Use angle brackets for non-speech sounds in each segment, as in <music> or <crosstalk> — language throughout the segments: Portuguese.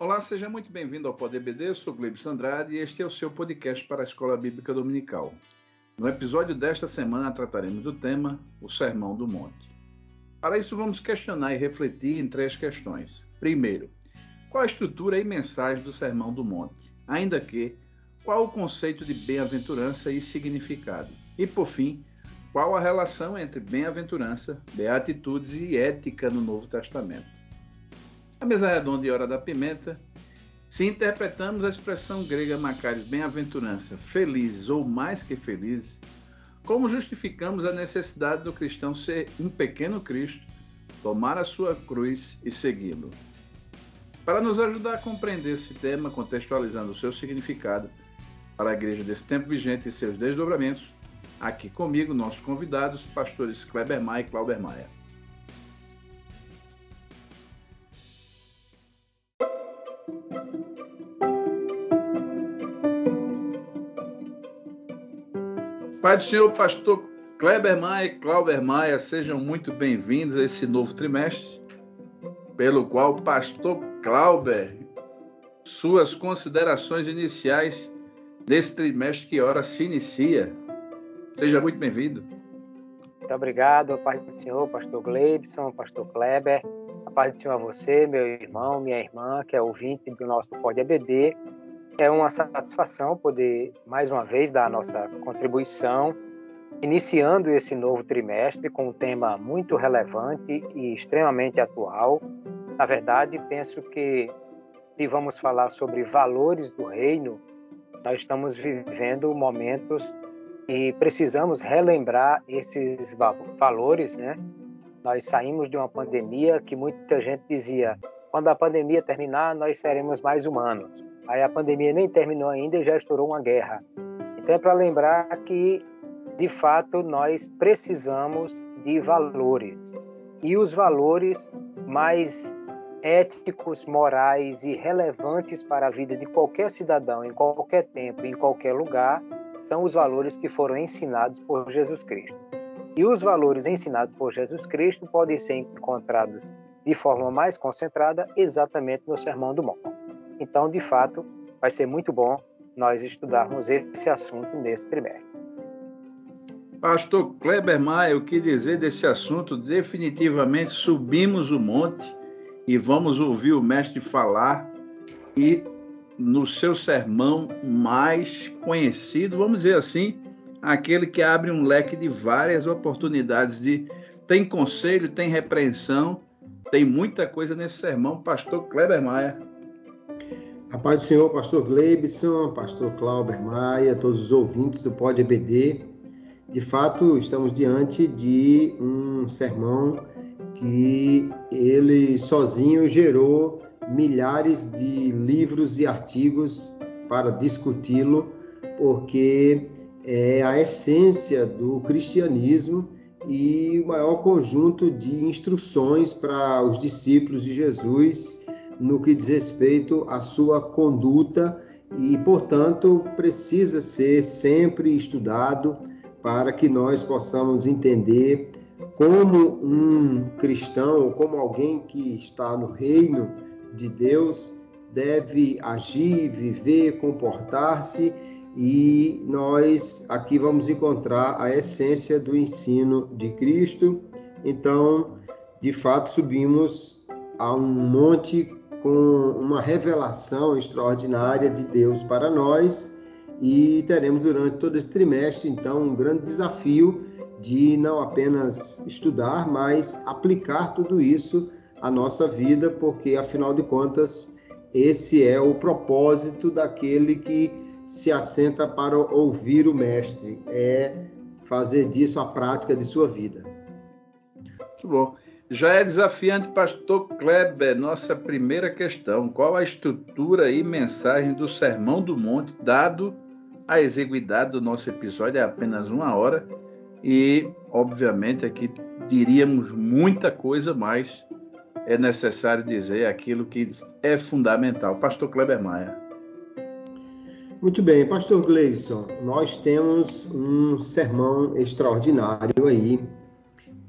Olá, seja muito bem-vindo ao Poder BD. Eu sou Gleibson Andrade e este é o seu podcast para a Escola Bíblica Dominical. No episódio desta semana trataremos do tema O Sermão do Monte. Para isso, vamos questionar e refletir em três questões. Primeiro, qual a estrutura e mensagem do Sermão do Monte? Ainda que, qual o conceito de bem-aventurança e significado? E, por fim, qual a relação entre bem-aventurança, beatitudes e ética no Novo Testamento? A mesa redonda e hora da pimenta. Se interpretamos a expressão grega Macários bem-aventurança, felizes ou mais que felizes, como justificamos a necessidade do cristão ser um pequeno Cristo, tomar a sua cruz e segui-lo? Para nos ajudar a compreender esse tema, contextualizando o seu significado para a igreja desse tempo vigente e seus desdobramentos, aqui comigo nossos convidados, pastores Kleber Maia e Clauber Maia. Pai do Senhor, pastor Kleber Maia e Clauber Maia, sejam muito bem-vindos a esse novo trimestre, pelo qual pastor Clauber, suas considerações iniciais desse trimestre que ora se inicia. Seja muito bem-vindo. Muito obrigado, Pai do Senhor, pastor Gleibson, pastor Kleber. A paz do Senhor a você, meu irmão, minha irmã, que é ouvinte do nosso Pode ABD é uma satisfação poder, mais uma vez, dar a nossa contribuição, iniciando esse novo trimestre com um tema muito relevante e extremamente atual. Na verdade, penso que se vamos falar sobre valores do reino, nós estamos vivendo momentos e precisamos relembrar esses valores, né? Nós saímos de uma pandemia que muita gente dizia, quando a pandemia terminar, nós seremos mais humanos. Aí a pandemia nem terminou ainda e já estourou uma guerra. Então é para lembrar que, de fato, nós precisamos de valores. E os valores mais éticos, morais e relevantes para a vida de qualquer cidadão, em qualquer tempo, em qualquer lugar, são os valores que foram ensinados por Jesus Cristo. E os valores ensinados por Jesus Cristo podem ser encontrados de forma mais concentrada exatamente no Sermão do Monte. Então, de fato, vai ser muito bom nós estudarmos esse assunto nesse trimestre. Pastor Kleber Maia, o que dizer desse assunto? Definitivamente subimos o monte e vamos ouvir o mestre falar e no seu sermão mais conhecido, vamos dizer assim, aquele que abre um leque de várias oportunidades de tem conselho, tem repreensão, tem muita coisa nesse sermão, pastor Kleber Maia. A paz do Senhor, pastor Gleibson, pastor Clauber Maia, todos os ouvintes do Pod EBD. De fato, estamos diante de um sermão que ele sozinho gerou milhares de livros e artigos para discuti-lo, porque é a essência do cristianismo e o maior conjunto de instruções para os discípulos de Jesus no que diz respeito à sua conduta e, portanto, precisa ser sempre estudado para que nós possamos entender como um cristão, como alguém que está no reino de Deus deve agir, viver, comportar-se e nós aqui vamos encontrar a essência do ensino de Cristo. Então, de fato, subimos a um monte com uma revelação extraordinária de Deus para nós e teremos durante todo esse trimestre, então, um grande desafio de não apenas estudar, mas aplicar tudo isso à nossa vida, porque afinal de contas, esse é o propósito daquele que se assenta para ouvir o mestre, é fazer disso a prática de sua vida. Muito bom. Já é desafiante, pastor Kleber, nossa primeira questão. Qual a estrutura e mensagem do Sermão do Monte, dado a exiguidade do nosso episódio, é apenas uma hora, e, obviamente, aqui diríamos muita coisa, mas é necessário dizer aquilo que é fundamental. Pastor Kleber Maia. Muito bem, Pastor Gleison, nós temos um sermão extraordinário aí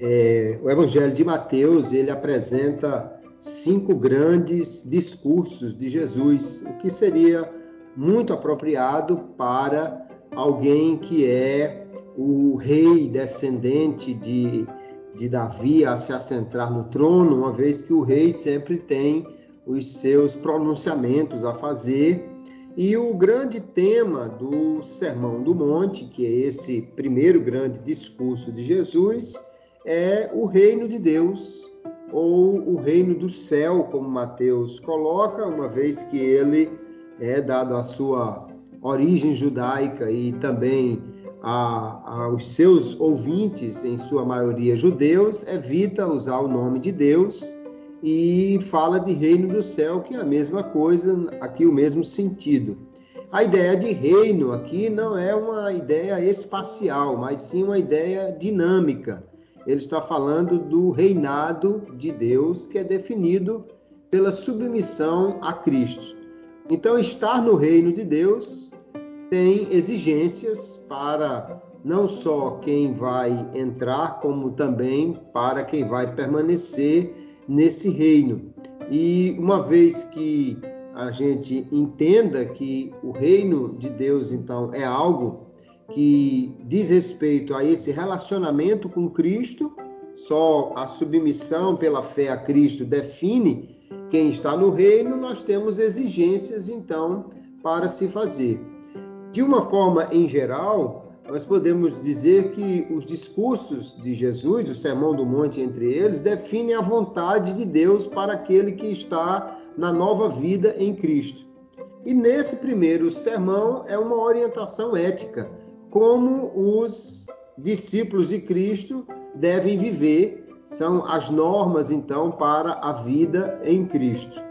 é, o Evangelho de Mateus ele apresenta cinco grandes discursos de Jesus, o que seria muito apropriado para alguém que é o rei descendente de, de Davi a se assentar no trono, uma vez que o rei sempre tem os seus pronunciamentos a fazer. E o grande tema do Sermão do Monte, que é esse primeiro grande discurso de Jesus, é o reino de Deus, ou o reino do céu, como Mateus coloca, uma vez que ele é dado a sua origem judaica e também a, aos seus ouvintes, em sua maioria judeus, evita usar o nome de Deus e fala de reino do céu, que é a mesma coisa, aqui o mesmo sentido. A ideia de reino aqui não é uma ideia espacial, mas sim uma ideia dinâmica. Ele está falando do reinado de Deus, que é definido pela submissão a Cristo. Então, estar no reino de Deus tem exigências para não só quem vai entrar, como também para quem vai permanecer nesse reino. E uma vez que a gente entenda que o reino de Deus, então, é algo que diz respeito a esse relacionamento com Cristo, só a submissão pela fé a Cristo define quem está no reino, nós temos exigências, então, para se fazer. De uma forma em geral, nós podemos dizer que os discursos de Jesus, o Sermão do Monte entre eles, definem a vontade de Deus para aquele que está na nova vida em Cristo. E nesse primeiro sermão é uma orientação ética, como os discípulos de Cristo devem viver, são as normas então para a vida em Cristo.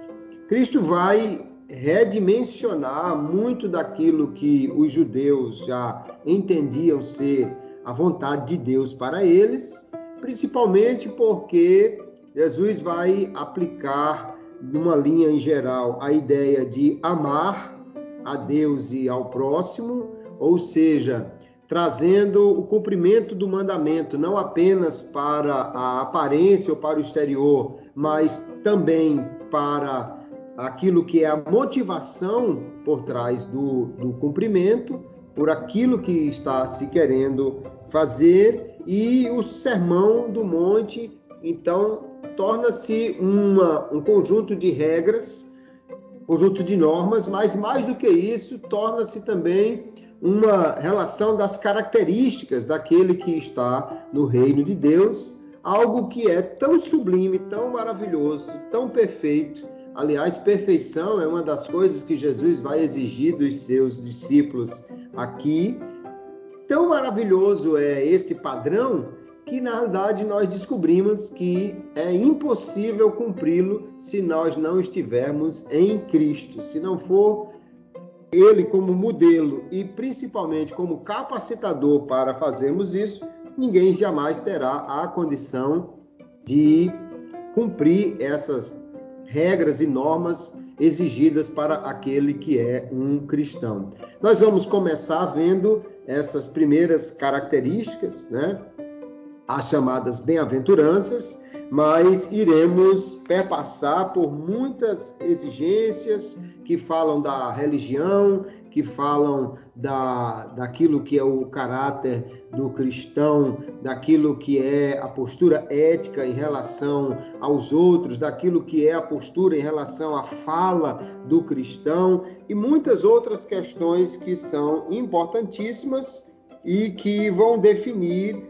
Cristo vai redimensionar muito daquilo que os judeus já entendiam ser a vontade de Deus para eles, principalmente porque Jesus vai aplicar numa linha em geral a ideia de amar a Deus e ao próximo, ou seja, trazendo o cumprimento do mandamento não apenas para a aparência ou para o exterior, mas também para aquilo que é a motivação por trás do, do cumprimento, por aquilo que está se querendo fazer, e o sermão do monte, então, torna-se um conjunto de regras, conjunto de normas, mas mais do que isso, torna-se também uma relação das características daquele que está no reino de Deus, algo que é tão sublime, tão maravilhoso, tão perfeito, Aliás, perfeição é uma das coisas que Jesus vai exigir dos seus discípulos aqui. Tão maravilhoso é esse padrão que, na realidade, nós descobrimos que é impossível cumpri-lo se nós não estivermos em Cristo. Se não for Ele como modelo e principalmente como capacitador para fazermos isso, ninguém jamais terá a condição de cumprir essas regras e normas exigidas para aquele que é um cristão. Nós vamos começar vendo essas primeiras características, né? As chamadas bem-aventuranças, mas iremos perpassar por muitas exigências que falam da religião, que falam da, daquilo que é o caráter do cristão, daquilo que é a postura ética em relação aos outros, daquilo que é a postura em relação à fala do cristão e muitas outras questões que são importantíssimas e que vão definir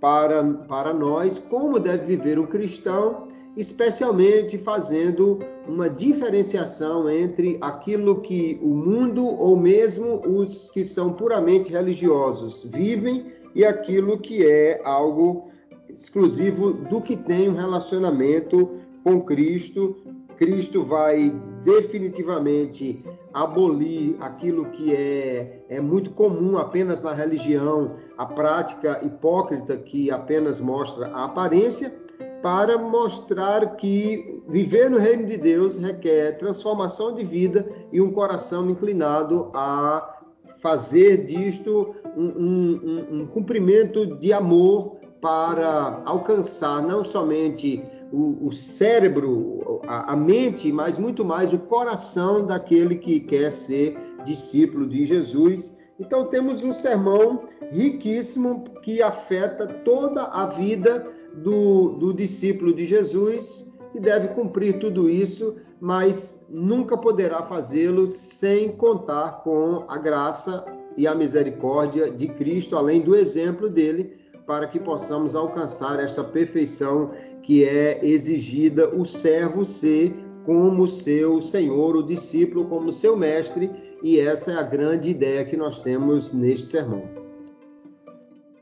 para, para nós como deve viver um cristão especialmente fazendo uma diferenciação entre aquilo que o mundo ou mesmo os que são puramente religiosos vivem e aquilo que é algo exclusivo do que tem um relacionamento com Cristo. Cristo vai definitivamente abolir aquilo que é, é muito comum apenas na religião, a prática hipócrita que apenas mostra a aparência, para mostrar que viver no reino de Deus requer transformação de vida e um coração inclinado a fazer disto um, um, um, cumprimento de amor para alcançar não somente o, o cérebro, a, a, mente, mas muito mais o coração daquele que quer ser discípulo de Jesus. Então temos um sermão riquíssimo que afeta toda a vida do, do discípulo de Jesus e deve cumprir tudo isso, mas nunca poderá fazê-lo sem contar com a graça e a misericórdia de Cristo, além do exemplo dele, para que possamos alcançar essa perfeição que é exigida o servo ser como seu senhor, o discípulo como seu mestre, e essa é a grande ideia que nós temos neste sermão.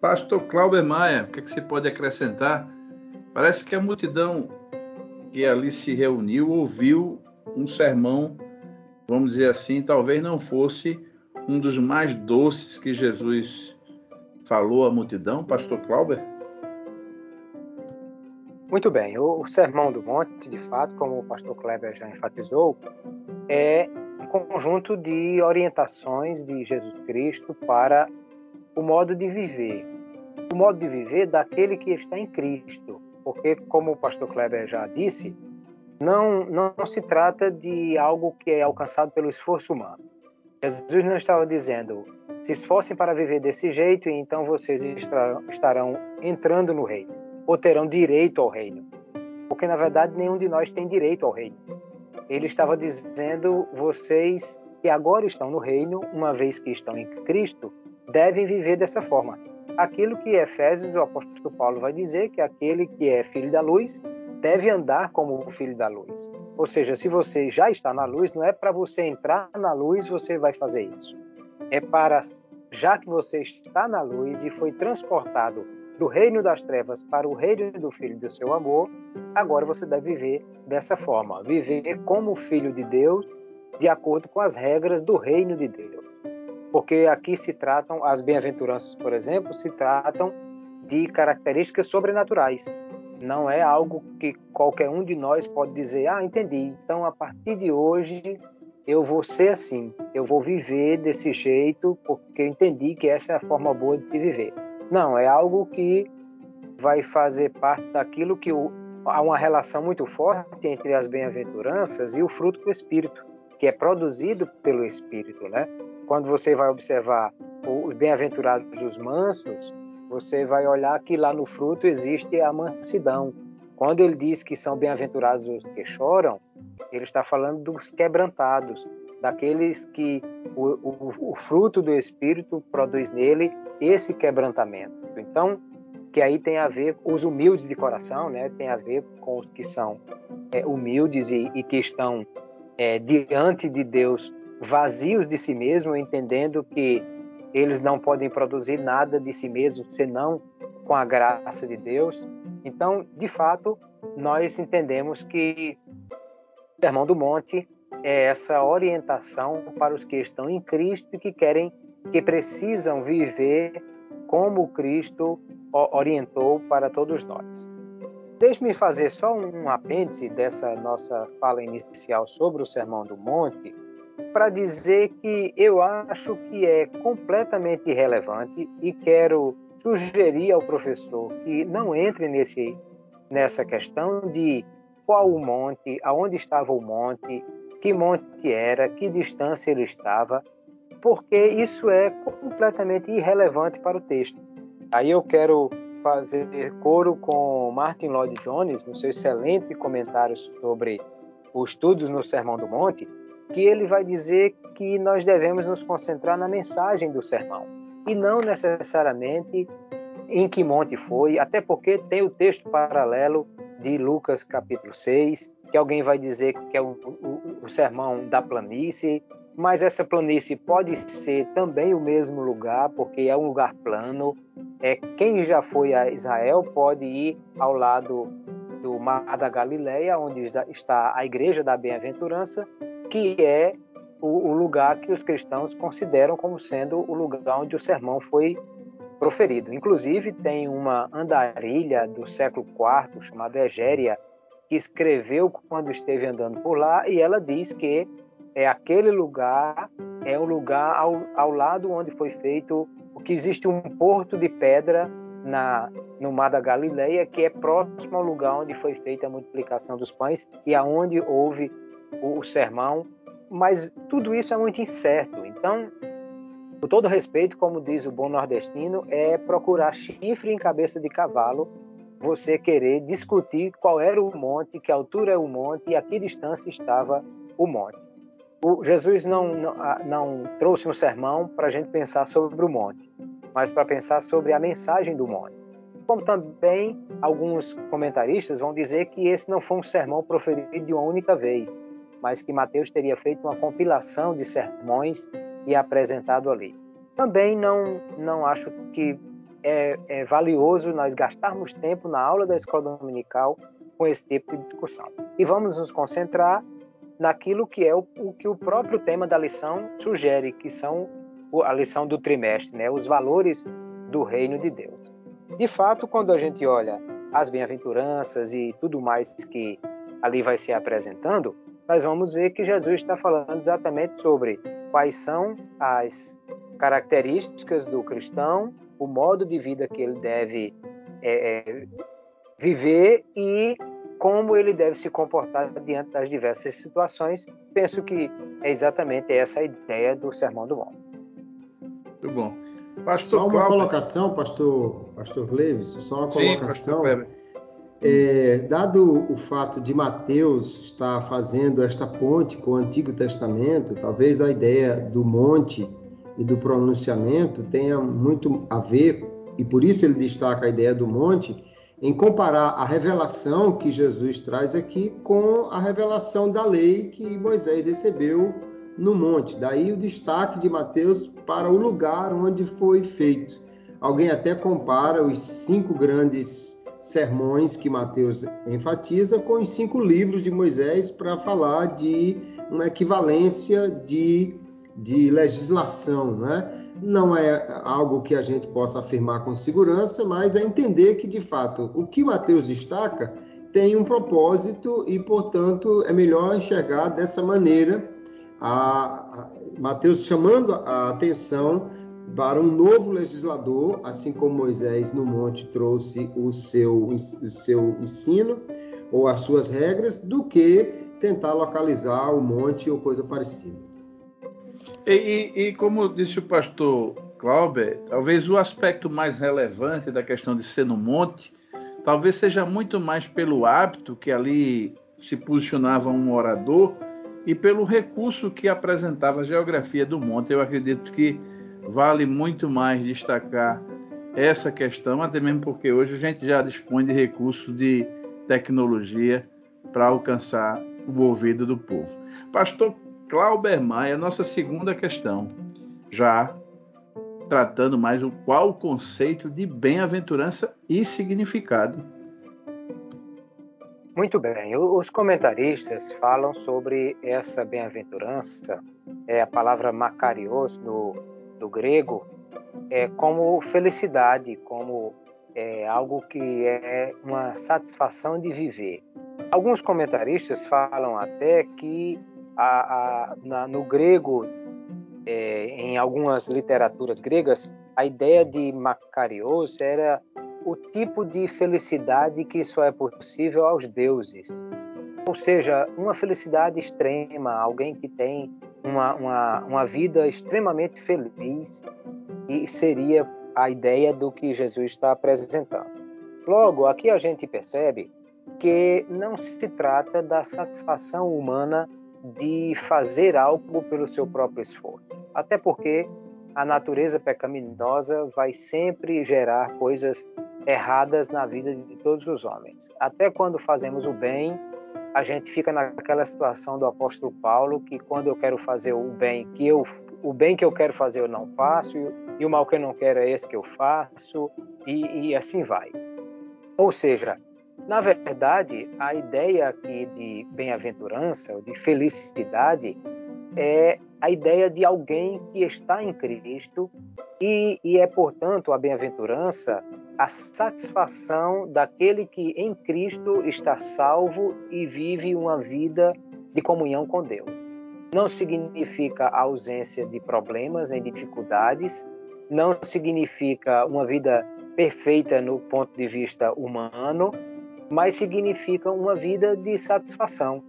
Pastor Cláudio Maia, o que, é que você pode acrescentar? Parece que a multidão que ali se reuniu ouviu um sermão, vamos dizer assim, talvez não fosse um dos mais doces que Jesus falou à multidão, Pastor Clauber? Muito bem, o Sermão do Monte, de fato, como o pastor Kleber já enfatizou, é um conjunto de orientações de Jesus Cristo para o modo de viver. O modo de viver daquele que está em Cristo. Porque, como o pastor Kleber já disse, não, não, se trata de algo que é alcançado pelo esforço humano. Jesus não estava dizendo, se esforcem para viver desse jeito e então vocês estarão entrando no reino, ou terão direito ao reino. Porque na verdade nenhum de nós tem direito ao reino. Ele estava dizendo, vocês que agora estão no reino, uma vez que estão em Cristo, devem viver dessa forma. Aquilo que Efésios, o apóstolo Paulo vai dizer, que aquele que é filho da luz deve andar como o filho da luz. Ou seja, se você já está na luz, não é para você entrar na luz você vai fazer isso. É para, já que você está na luz e foi transportado do reino das trevas para o reino do Filho do seu amor, agora você deve viver dessa forma, viver como filho de Deus, de acordo com as regras do reino de Deus. Porque aqui se tratam, as bem-aventuranças, por exemplo, se tratam de características sobrenaturais não é algo que qualquer um de nós pode dizer, ah, entendi. Então, a partir de hoje, eu vou ser assim, eu vou viver desse jeito, porque eu entendi que essa é a forma boa de se viver. Não, é algo que vai fazer parte daquilo que o, há uma relação muito forte entre as bem-aventuranças e o fruto do Espírito, que é produzido pelo Espírito, né? Quando você vai observar os bem-aventurados os mansos, você vai olhar que lá no fruto existe a mansidão. Quando ele diz que são bem-aventurados os que choram, ele está falando dos quebrantados, daqueles que o, o, o, fruto do Espírito produz nele esse quebrantamento. Então, que aí tem a ver com os humildes de coração, né? tem a ver com os que são é, humildes e, e, que estão é, diante de Deus vazios de si mesmo, entendendo que eles não podem produzir nada de si mesmos senão com a graça de Deus. Então, de fato, nós entendemos que o Sermão do Monte é essa orientação para os que estão em Cristo e que querem, que precisam viver como Cristo orientou para todos nós. Deixe-me fazer só um apêndice dessa nossa fala inicial sobre o Sermão do Monte, para dizer que eu acho que é completamente irrelevante e quero sugerir ao professor que não entre nesse, nessa questão de qual o monte, aonde estava o monte, que monte era, que distância ele estava, porque isso é completamente irrelevante para o texto. Aí eu quero fazer coro com Martin Lloyd Jones no seu excelente comentário sobre os estudos no Sermão do Monte, que ele vai dizer que nós devemos nos concentrar na mensagem do sermão e não necessariamente em que monte foi, até porque tem o texto paralelo de Lucas capítulo 6, que alguém vai dizer que é o, o, o sermão da planície, mas essa planície pode ser também o mesmo lugar, porque é um lugar plano. É, quem já foi a Israel pode ir ao lado do Mar da Galileia, onde está a Igreja da Bem-aventurança, que é o, o, lugar que os cristãos consideram como sendo o lugar onde o sermão foi proferido. Inclusive, tem uma andarilha do século IV, chamada Egéria, que escreveu quando esteve andando por lá, e ela diz que é aquele lugar, é o lugar ao, ao lado onde foi feito, que existe um porto de pedra na, no Mar da Galileia, que é próximo ao lugar onde foi feita a multiplicação dos pães e aonde houve o, sermão. Mas tudo isso é muito incerto. Então, com todo respeito, como diz o bom nordestino, é procurar chifre em cabeça de cavalo, você querer discutir qual era o monte, que altura é o monte e a que distância estava o monte. O Jesus não, não, não trouxe um sermão para a gente pensar sobre o monte, mas para pensar sobre a mensagem do monte. Como também alguns comentaristas vão dizer que esse não foi um sermão proferido de uma única vez, mas que Mateus teria feito uma compilação de sermões e apresentado ali. Também não, não acho que é, é valioso nós gastarmos tempo na aula da escola dominical com esse tipo de discussão. E vamos nos concentrar naquilo que é o, o, que o próprio tema da lição sugere, que são a lição do trimestre, né? os valores do reino de Deus. De fato, quando a gente olha as bem-aventuranças e tudo mais que ali vai se apresentando, nós vamos ver que Jesus está falando exatamente sobre quais são as características do cristão, o modo de vida que ele deve é, é, viver e como ele deve se comportar diante das diversas situações. Penso que é exatamente essa a ideia do Sermão do Monte. Muito bom. Pastor só uma Cláudio... colocação, pastor, pastor Gleves, só uma colocação. Sim, é, dado o fato de Mateus estar fazendo esta ponte com o Antigo Testamento, talvez a ideia do monte e do pronunciamento tenha muito a ver, e por isso ele destaca a ideia do monte, em comparar a revelação que Jesus traz aqui com a revelação da lei que Moisés recebeu no monte. Daí o destaque de Mateus para o lugar onde foi feito. Alguém até compara os cinco grandes sermões que Mateus enfatiza com os cinco livros de Moisés para falar de uma equivalência de, de legislação. Né? Não é algo que a gente possa afirmar com segurança, mas é entender que, de fato, o que Mateus destaca tem um propósito e, portanto, é melhor enxergar dessa maneira a, a Mateus chamando a atenção para um novo legislador, assim como Moisés no monte trouxe o seu, o seu ensino ou as suas regras, do que tentar localizar o monte ou coisa parecida. E, e, e como disse o pastor Clauber, talvez o aspecto mais relevante da questão de ser no monte, talvez seja muito mais pelo hábito que ali se posicionava um orador e pelo recurso que apresentava a geografia do monte. Eu acredito que vale muito mais destacar essa questão, até mesmo porque hoje a gente já dispõe de recursos de tecnologia para alcançar o ouvido do povo. Pastor Clauber Maia, nossa segunda questão, já tratando mais o qual o conceito de bem-aventurança e significado. Muito bem, os comentaristas falam sobre essa bem-aventurança, é a palavra macarios no do grego é, como felicidade, como é, algo que é uma satisfação de viver. Alguns comentaristas falam até que a, a, na, no grego, é, em algumas literaturas gregas, a ideia de Macarios era o tipo de felicidade que só é possível aos deuses. Ou seja, uma felicidade extrema, alguém que tem uma, uma, uma vida extremamente feliz e seria a ideia do que Jesus está apresentando. Logo, aqui a gente percebe que não se trata da satisfação humana de fazer algo pelo seu próprio esforço. Até porque a natureza pecaminosa vai sempre gerar coisas erradas na vida de todos os homens. Até quando fazemos o bem, a gente fica naquela situação do apóstolo Paulo que quando eu quero fazer o bem que eu o bem que eu quero fazer eu não faço e o mal que eu não quero é esse que eu faço e, e assim vai. Ou seja, na verdade, a ideia aqui de bem-aventurança, de felicidade, é a ideia de alguém que está em Cristo e, e é, portanto, a bem-aventurança a satisfação daquele que em Cristo está salvo e vive uma vida de comunhão com Deus. Não significa ausência de problemas nem dificuldades, não significa uma vida perfeita no ponto de vista humano, mas significa uma vida de satisfação.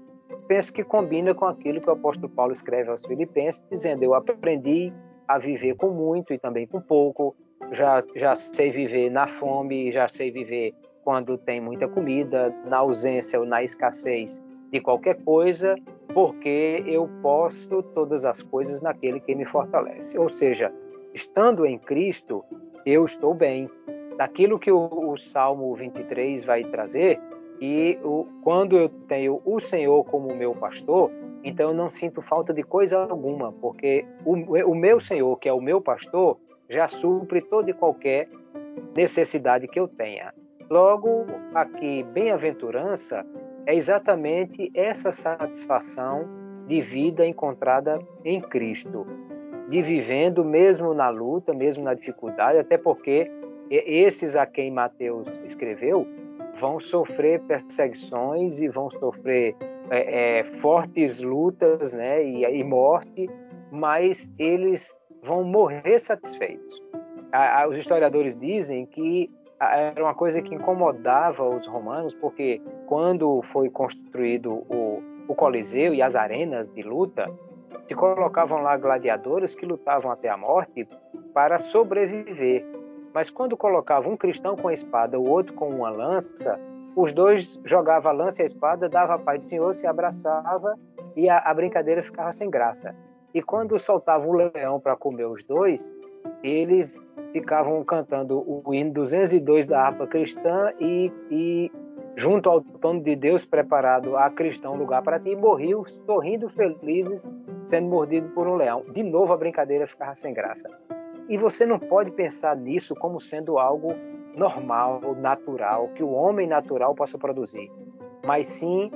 Penso que combina com aquilo que o apóstolo Paulo escreve aos Filipenses, dizendo: Eu aprendi a viver com muito e também com pouco, já, já sei viver na fome, já sei viver quando tem muita comida, na ausência ou na escassez de qualquer coisa, porque eu posso todas as coisas naquele que me fortalece. Ou seja, estando em Cristo, eu estou bem. Daquilo que o, o Salmo 23 vai trazer, e o, quando eu tenho o Senhor como meu pastor, então eu não sinto falta de coisa alguma, porque o, o meu Senhor, que é o meu pastor, já supre toda e qualquer necessidade que eu tenha. Logo, aqui, bem-aventurança é exatamente essa satisfação de vida encontrada em Cristo, de vivendo mesmo na luta, mesmo na dificuldade, até porque esses a quem Mateus escreveu vão sofrer perseguições e vão sofrer é, é, fortes lutas né, e, e morte, mas eles vão morrer satisfeitos. os historiadores dizem que era uma coisa que incomodava os romanos, porque quando foi construído o, o Coliseu e as arenas de luta, se colocavam lá gladiadores que lutavam até a morte para sobreviver. Mas quando colocavam um cristão com a espada, o outro com uma lança, os dois jogavam a lança e a espada, dava a paz do Senhor, se abraçava e a, a brincadeira ficava sem graça. E quando soltavam o leão para comer os dois, eles ficavam cantando o hino 202 da harpa cristã e, e junto ao trono de Deus preparado a cristão lugar para ti, e morriam sorrindo felizes, sendo mordido por um leão. De novo a brincadeira ficava sem graça. E você não pode pensar nisso como sendo algo normal, natural, que o homem natural possa produzir, mas sim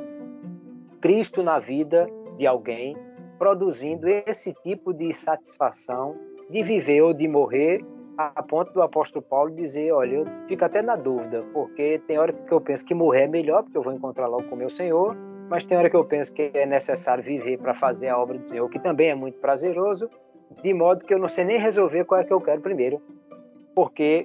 Cristo na vida de alguém produzindo esse tipo de satisfação de viver ou de morrer a ponto do apóstolo Paulo dizer, olha, eu fico até na dúvida, porque tem hora que eu penso que morrer é melhor, porque eu vou encontrar logo com o meu Senhor, mas tem hora que eu penso que é necessário viver para fazer a obra do Senhor, que também é muito prazeroso, de modo que eu não sei nem resolver qual é que eu quero primeiro, porque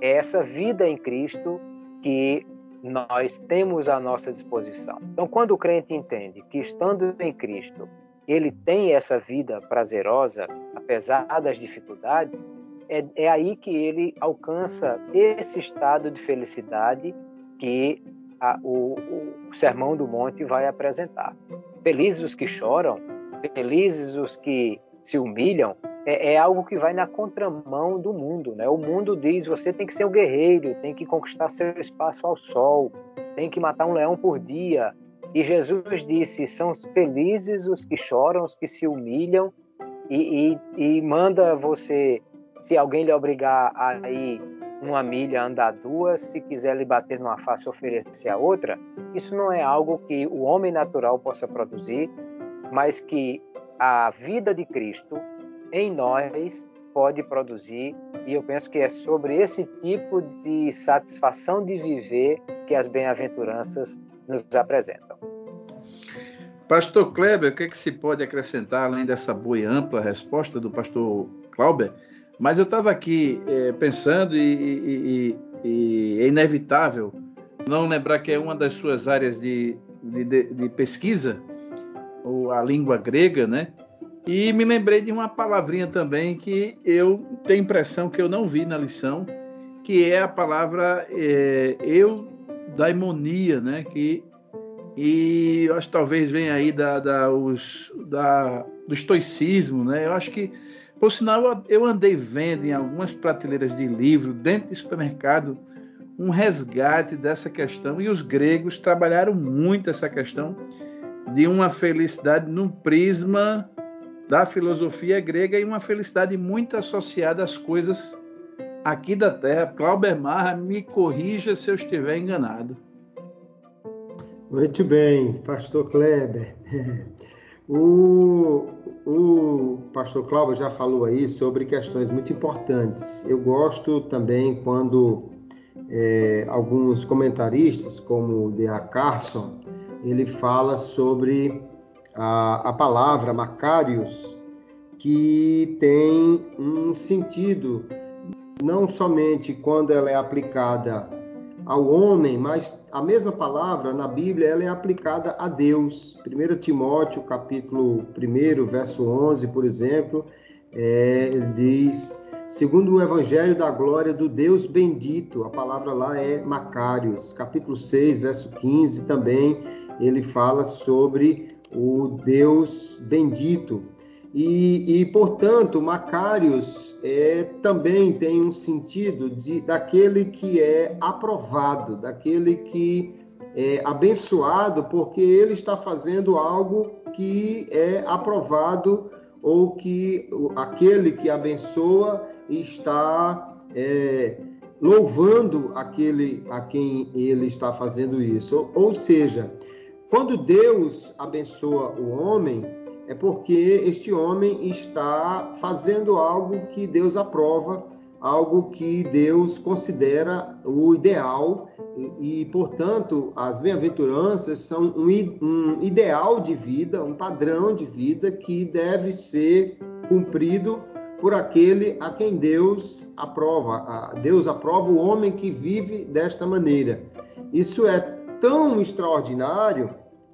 é essa vida em Cristo que nós temos à nossa disposição. Então, quando o crente entende que estando em Cristo, ele tem essa vida prazerosa, apesar das dificuldades, é, é aí que ele alcança esse estado de felicidade que a, o, o Sermão do Monte vai apresentar. Felizes os que choram, felizes os que se humilham, é, é, algo que vai na contramão do mundo. Né? O mundo diz: você tem que ser um guerreiro, tem que conquistar seu espaço ao sol, tem que matar um leão por dia. E Jesus disse: são felizes os que choram, os que se humilham, e, e, e manda você se alguém lhe obrigar a ir uma milha, andar duas, se quiser lhe bater numa face, oferecer a outra, isso não é algo que o homem natural possa produzir, mas que a vida de Cristo em nós pode produzir, e eu penso que é sobre esse tipo de satisfação de viver que as bem-aventuranças nos apresentam. Pastor Kleber, o que, é que se pode acrescentar além dessa boa e ampla resposta do pastor Clauber? Mas eu estava aqui é, pensando e, e, e, é inevitável não lembrar que é uma das suas áreas de, de, de pesquisa, a língua grega, né? E me lembrei de uma palavrinha também que eu tenho impressão que eu não vi na lição, que é a palavra é, eudaimonia, né? Que, e eu acho que talvez venha aí da, da, os, da, do estoicismo, né? Eu acho que por sinal, eu andei vendo em algumas prateleiras de livro, dentro de supermercado, um resgate dessa questão, e os gregos trabalharam muito essa questão de uma felicidade no prisma da filosofia grega e uma felicidade muito associada às coisas aqui da Terra. Clauber Marra, me corrija se eu estiver enganado. Muito bem, pastor Kleber. <laughs> O, o pastor Cláudio já falou aí sobre questões muito importantes. Eu gosto também quando é, alguns comentaristas, como o D.A. Carson, ele fala sobre a, a palavra Macários, que tem um sentido não somente quando ela é aplicada ao homem, mas a mesma palavra na Bíblia ela é aplicada a Deus. 1 Timóteo, capítulo 1, verso 11, por exemplo, é, ele diz: segundo o Evangelho da Glória do Deus bendito, a palavra lá é Macários, capítulo 6, verso 15 também, ele fala sobre o Deus bendito. E, e portanto, Macários é, também tem um sentido de, daquele que é aprovado, daquele que é abençoado, porque ele está fazendo algo que é aprovado ou que aquele que abençoa está é, louvando aquele a quem ele está fazendo isso. Ou, ou seja, quando Deus abençoa o homem, é porque este homem está fazendo algo que Deus aprova, algo que Deus considera o ideal e, e portanto, as bem-aventuranças são um, um ideal de vida, um padrão de vida que deve ser cumprido por aquele a quem Deus aprova. Deus aprova o homem que vive desta maneira. Isso é tão extraordinário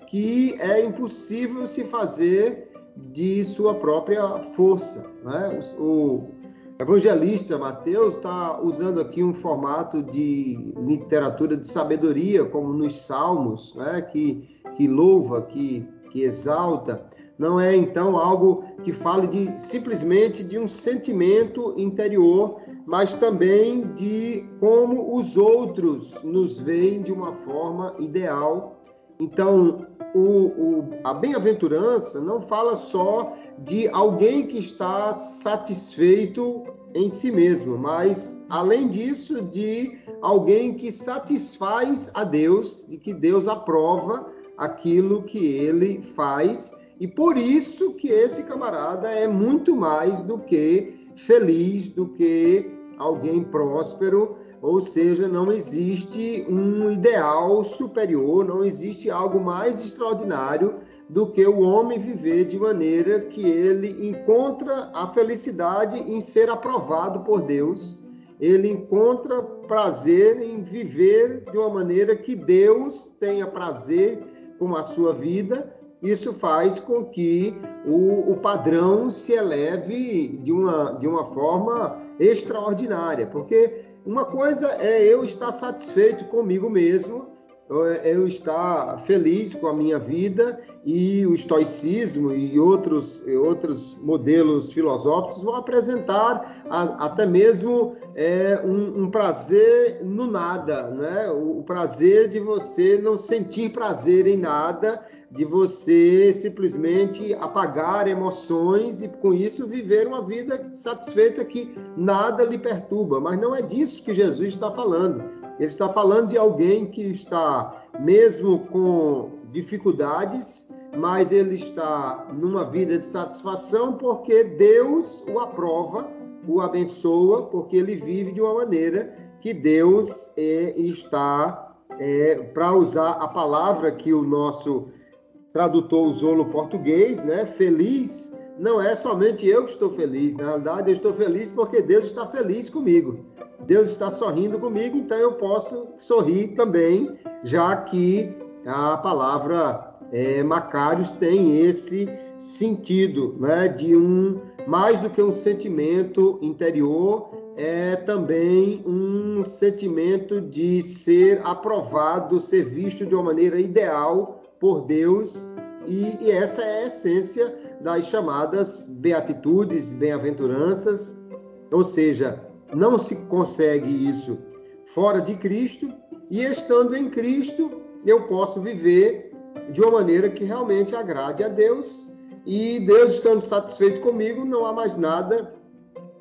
que é impossível se fazer de sua própria força. Né? O, evangelista Mateus está usando aqui um formato de literatura de sabedoria, como nos Salmos, né? que, que louva, que, que exalta. Não é então algo que fale de simplesmente de um sentimento interior, mas também de como os outros nos veem de uma forma ideal. Então, o, o, a bem-aventurança não fala só de alguém que está satisfeito em si mesmo, mas além disso, de alguém que satisfaz a Deus, de que Deus aprova aquilo que ele faz, e por isso que esse camarada é muito mais do que feliz, do que alguém próspero, ou seja, não existe um ideal superior, não existe algo mais extraordinário do que o homem viver de maneira que ele encontra a felicidade em ser aprovado por Deus. Ele encontra prazer em viver de uma maneira que Deus tenha prazer com a sua vida. Isso faz com que o, o padrão se eleve de uma, de uma forma extraordinária, porque uma coisa é eu estar satisfeito comigo mesmo, eu estar feliz com a minha vida e o estoicismo e outros, outros modelos filosóficos vão apresentar a, até mesmo é, um, um, prazer no nada, né? o, o prazer de você não sentir prazer em nada de você simplesmente apagar emoções e com isso viver uma vida satisfeita que nada lhe perturba. Mas não é disso que Jesus está falando. Ele está falando de alguém que está, mesmo com dificuldades, mas ele está numa vida de satisfação porque Deus o aprova, o abençoa, porque ele vive de uma maneira que Deus é, está, é, para usar a palavra que o nosso tradutor usou no português, né? Feliz não é somente eu que estou feliz, na realidade eu estou feliz porque Deus está feliz comigo. Deus está sorrindo comigo, então eu posso sorrir também, já que a palavra é, Macários tem esse sentido, né? De um mais do que um sentimento interior, é também um sentimento de ser aprovado, ser visto de uma maneira ideal por Deus, e, e essa é a essência das chamadas beatitudes, bem-aventuranças, ou seja, não se consegue isso fora de Cristo, e estando em Cristo, eu posso viver de uma maneira que realmente agrade a Deus, e Deus estando satisfeito comigo, não há mais nada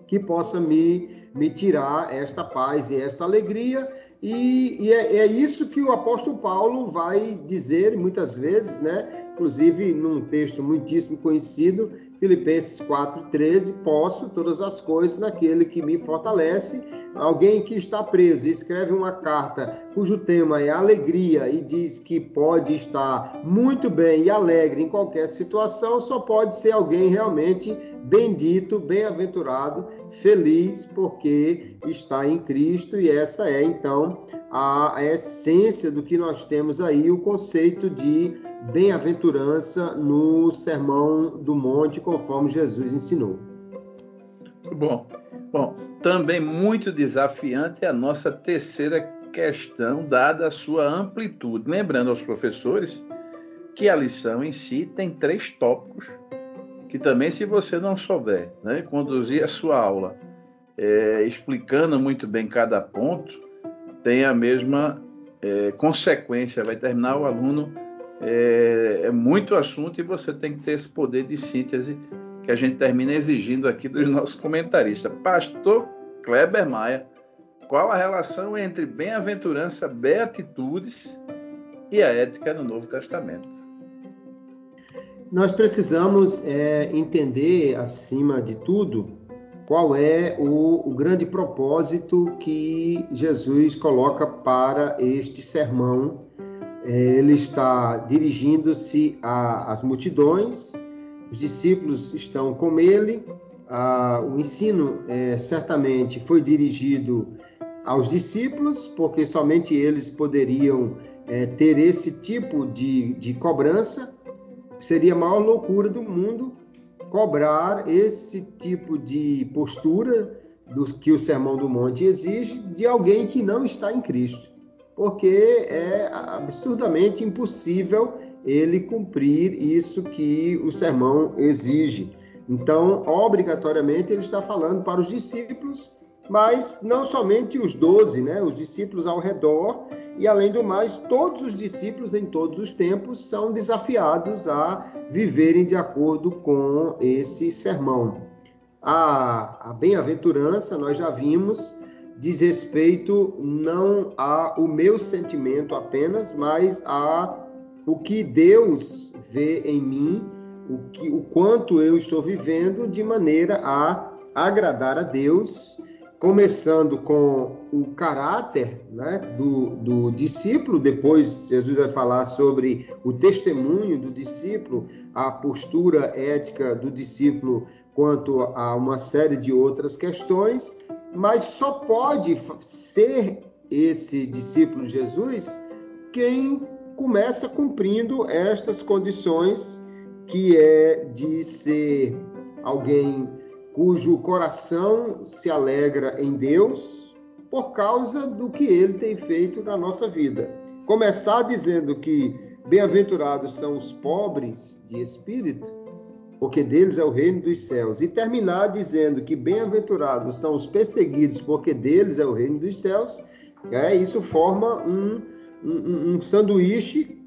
que possa me, me tirar esta paz e esta alegria, e, e é, é, isso que o apóstolo Paulo vai dizer muitas vezes, né? Inclusive num texto muitíssimo conhecido, Filipenses 4:13, posso todas as coisas naquele que me fortalece. Alguém que está preso escreve uma carta cujo tema é alegria e diz que pode estar muito bem e alegre em qualquer situação, só pode ser alguém realmente bendito, bem-aventurado, feliz, porque está em Cristo, e essa é então a essência do que nós temos aí, o conceito de bem-aventurança no Sermão do Monte, conforme Jesus ensinou. Bom, bom, também muito desafiante é a nossa terceira questão, dada a sua amplitude. Lembrando aos professores que a lição em si tem três tópicos, que também, se você não souber né, conduzir a sua aula é, explicando muito bem cada ponto, tem a mesma é, consequência, vai terminar o aluno é, é, muito assunto e você tem que ter esse poder de síntese que a gente termina exigindo aqui dos <laughs> nossos comentaristas. Pastor Kleber Maia, qual a relação entre bem-aventurança, beatitudes e a ética no Novo Testamento? Nós precisamos é, entender, acima de tudo, qual é o, o, grande propósito que Jesus coloca para este sermão. Ele está dirigindo-se às multidões, os discípulos estão com ele, o ensino é, certamente foi dirigido aos discípulos, porque somente eles poderiam é, ter esse tipo de, de cobrança. Seria a maior loucura do mundo cobrar esse tipo de postura do que o Sermão do Monte exige de alguém que não está em Cristo, porque é absurdamente impossível ele cumprir isso que o sermão exige. Então, obrigatoriamente, ele está falando para os discípulos, mas não somente os doze, né? os discípulos ao redor, e além do mais, todos os discípulos em todos os tempos são desafiados a viverem de acordo com esse sermão. A, a bem-aventurança, nós já vimos, diz respeito não ao meu sentimento apenas, mas a o que Deus vê em mim, o, que, o quanto eu estou vivendo de maneira a agradar a Deus, começando com o caráter né, do, do discípulo, depois Jesus vai falar sobre o testemunho do discípulo, a postura ética do discípulo quanto a uma série de outras questões, mas só pode ser esse discípulo de Jesus quem começa cumprindo estas condições, que é de ser alguém cujo coração se alegra em Deus por causa do que ele tem feito na nossa vida. Começar dizendo que bem-aventurados são os pobres de espírito, porque deles é o reino dos céus, e terminar dizendo que bem-aventurados são os perseguidos, porque deles é o reino dos céus, é, isso forma um um, um sanduíche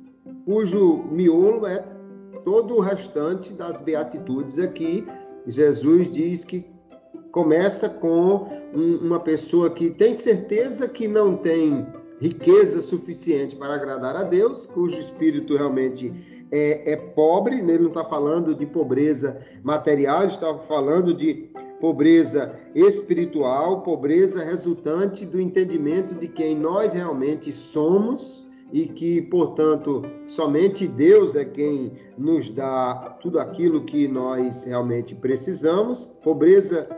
cujo miolo é todo o restante das beatitudes aqui. Jesus diz que começa com um, uma pessoa que tem certeza que não tem riqueza suficiente para agradar a Deus, cujo espírito realmente é, é pobre, ele não está falando de pobreza material, ele está falando de pobreza espiritual, pobreza resultante do entendimento de quem nós realmente somos e que, portanto, somente Deus é quem nos dá tudo aquilo que nós realmente precisamos. Pobreza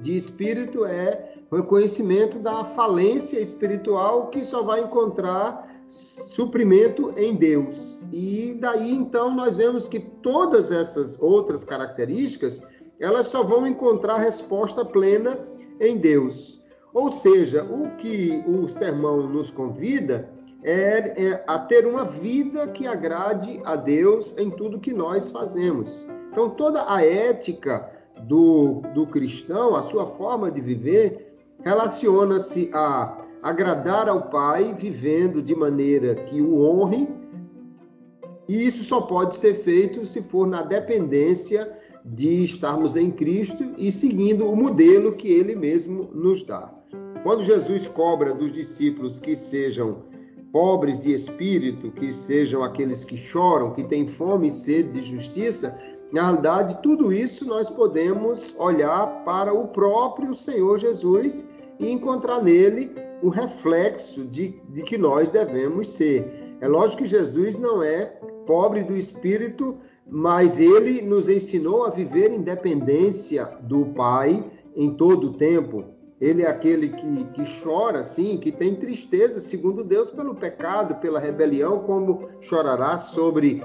de espírito é o reconhecimento da falência espiritual que só vai encontrar suprimento em Deus. E daí então nós vemos que todas essas outras características elas só vão encontrar resposta plena em Deus. Ou seja, o que o sermão nos convida é, é, a ter uma vida que agrade a Deus em tudo que nós fazemos. Então, toda a ética do, do cristão, a sua forma de viver, relaciona-se a agradar ao Pai, vivendo de maneira que o honre, e isso só pode ser feito se for na dependência de estarmos em Cristo e seguindo o modelo que ele mesmo nos dá. Quando Jesus cobra dos discípulos que sejam pobres de espírito, que sejam aqueles que choram, que têm fome e sede de justiça, na realidade, tudo isso nós podemos olhar para o próprio Senhor Jesus e encontrar nele o reflexo de, de que nós devemos ser. É lógico que Jesus não é pobre do espírito mas ele nos ensinou a viver em dependência do Pai em todo o tempo. ele é aquele que, que chora, sim, que tem tristeza, segundo Deus, pelo pecado, pela rebelião, como chorará sobre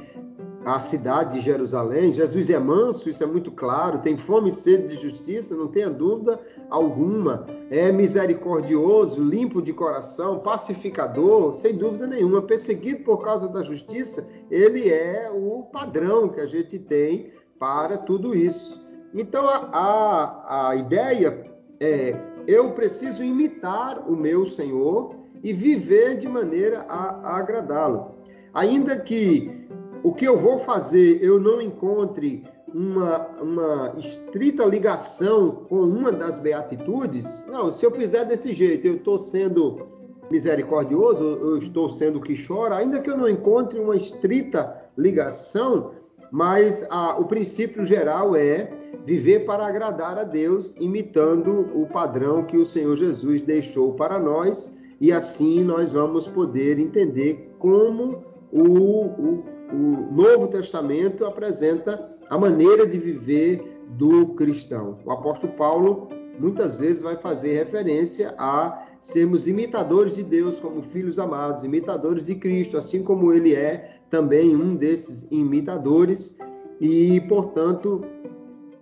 a cidade de Jerusalém. Jesus é manso, isso é muito claro, tem fome e sede de justiça, não tenha dúvida alguma. É misericordioso, limpo de coração, pacificador, sem dúvida nenhuma. Perseguido por causa da justiça, ele é o padrão que a gente tem para tudo isso. Então a, a, a ideia é: eu preciso imitar o meu Senhor e viver de maneira a, a agradá-lo. Ainda que o que eu vou fazer? Eu não encontre uma, uma estrita ligação com uma das beatitudes, não, se eu fizer desse jeito, eu estou sendo misericordioso, eu estou sendo que chora, ainda que eu não encontre uma estrita ligação, mas a, o princípio geral é viver para agradar a Deus, imitando o padrão que o Senhor Jesus deixou para nós, e assim nós vamos poder entender como o, o o Novo Testamento apresenta a maneira de viver do cristão. O apóstolo Paulo muitas vezes vai fazer referência a sermos imitadores de Deus como filhos amados, imitadores de Cristo, assim como ele é também um desses imitadores, e, portanto,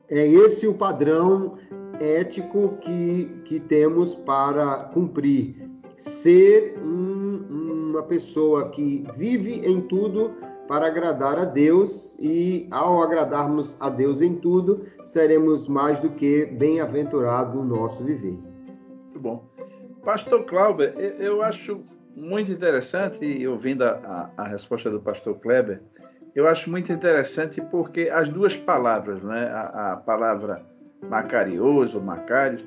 é esse o padrão ético que, que temos para cumprir. Ser um, uma pessoa que vive em tudo para agradar a Deus e, ao agradarmos a Deus em tudo, seremos mais do que bem-aventurados no nosso viver. Muito bom. Pastor Clauber, eu acho muito interessante, ouvindo a, a, a resposta do pastor Kleber, eu acho muito interessante porque as duas palavras, né, a, a palavra macarioso, macários,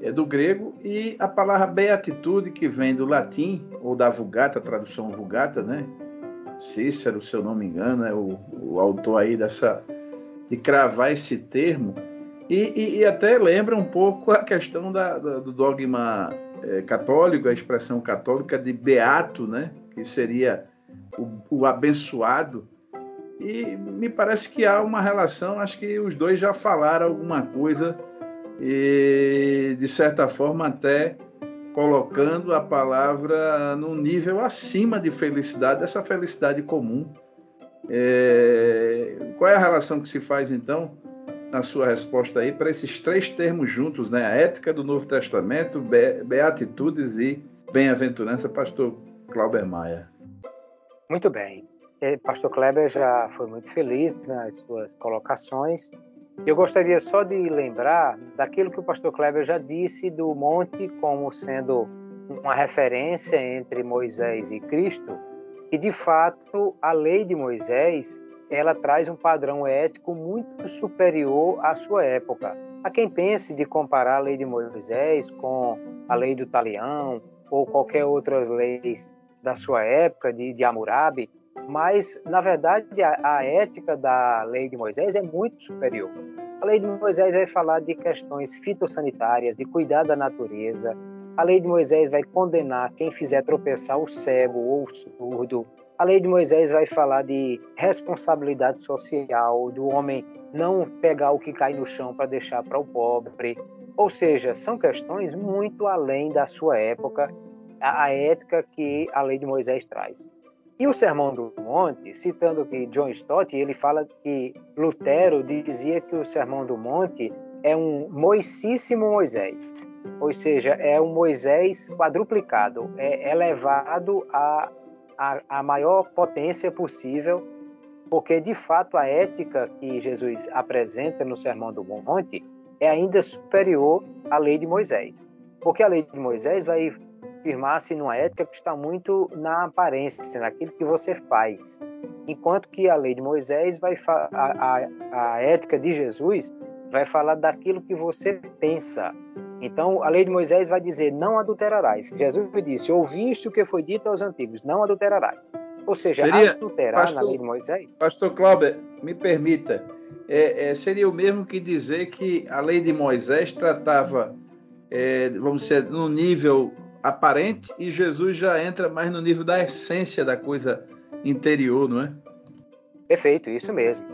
é do grego, e a palavra beatitude, que vem do latim, ou da Vulgata, tradução Vulgata, né, Cícero, se eu não me engano, é o, o autor aí dessa de cravar esse termo e, e, e até lembra um pouco a questão da, da, do dogma é, católico, a expressão católica de beato, né, que seria o, o abençoado. E me parece que há uma relação, acho que os dois já falaram alguma coisa e de certa forma até colocando a palavra num nível acima de felicidade, dessa felicidade comum. É... Qual é a relação que se faz, então, na sua resposta aí, para esses três termos juntos, né? A ética do Novo Testamento, be beatitudes e bem-aventurança, pastor Clauber Maia. Muito bem. Pastor Kleber já foi muito feliz nas suas colocações eu gostaria só de lembrar daquilo que o pastor Kleber já disse do monte como sendo uma referência entre Moisés e Cristo, e de fato a lei de Moisés ela traz um padrão ético muito superior à sua época. A quem pense de comparar a lei de Moisés com a lei do Talião ou qualquer outras leis da sua época de, de Hammurabi, mas na verdade a, a, ética da lei de Moisés é muito superior. A lei de Moisés vai falar de questões fitossanitárias, de cuidar da natureza. A lei de Moisés vai condenar quem fizer tropeçar o cego ou o surdo. A lei de Moisés vai falar de responsabilidade social, do homem não pegar o que cai no chão para deixar para o pobre. Ou seja, são questões muito além da sua época, a, a ética que a lei de Moisés traz. E o Sermão do Monte, citando aqui John Stott, ele fala que Lutero dizia que o Sermão do Monte é um moicíssimo Moisés, ou seja, é um Moisés quadruplicado, é elevado à maior potência possível, porque de fato a ética que Jesus apresenta no Sermão do Monte é ainda superior à lei de Moisés. Porque a lei de Moisés vai firmar-se numa ética que está muito na aparência, naquilo que você faz. Enquanto que a lei de Moisés vai a, a, a ética de Jesus vai falar daquilo que você pensa. Então, a lei de Moisés vai dizer: não adulterarás. Jesus disse: ouviste o que foi dito aos antigos, não adulterarás. Ou seja, seria, adulterar pastor, na lei de Moisés. Pastor Cláudio, me permita, é, é, seria o mesmo que dizer que a lei de Moisés tratava, é, vamos dizer, no nível aparente e Jesus já entra mais no nível da essência da coisa interior, não é? Perfeito, isso mesmo.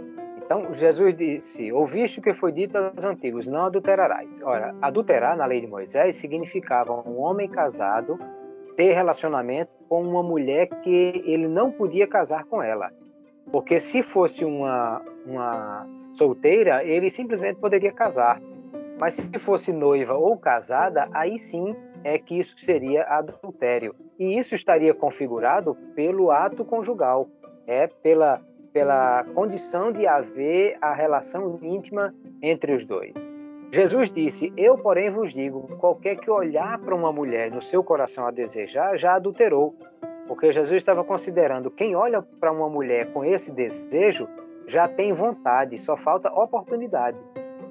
Então, Jesus disse: Ouviste o que foi dito aos antigos, não adulterarás. Ora, adulterar na lei de Moisés significava um homem casado ter relacionamento com uma mulher que ele não podia casar com ela. Porque se fosse uma, uma solteira, ele simplesmente poderia casar. Mas se fosse noiva ou casada, aí sim é que isso seria adultério. E isso estaria configurado pelo ato conjugal, é pela, pela condição de haver a relação íntima entre os dois. Jesus disse: Eu, porém, vos digo: qualquer que olhar para uma mulher no seu coração a desejar, já adulterou. Porque Jesus estava considerando quem olha para uma mulher com esse desejo já tem vontade, só falta oportunidade.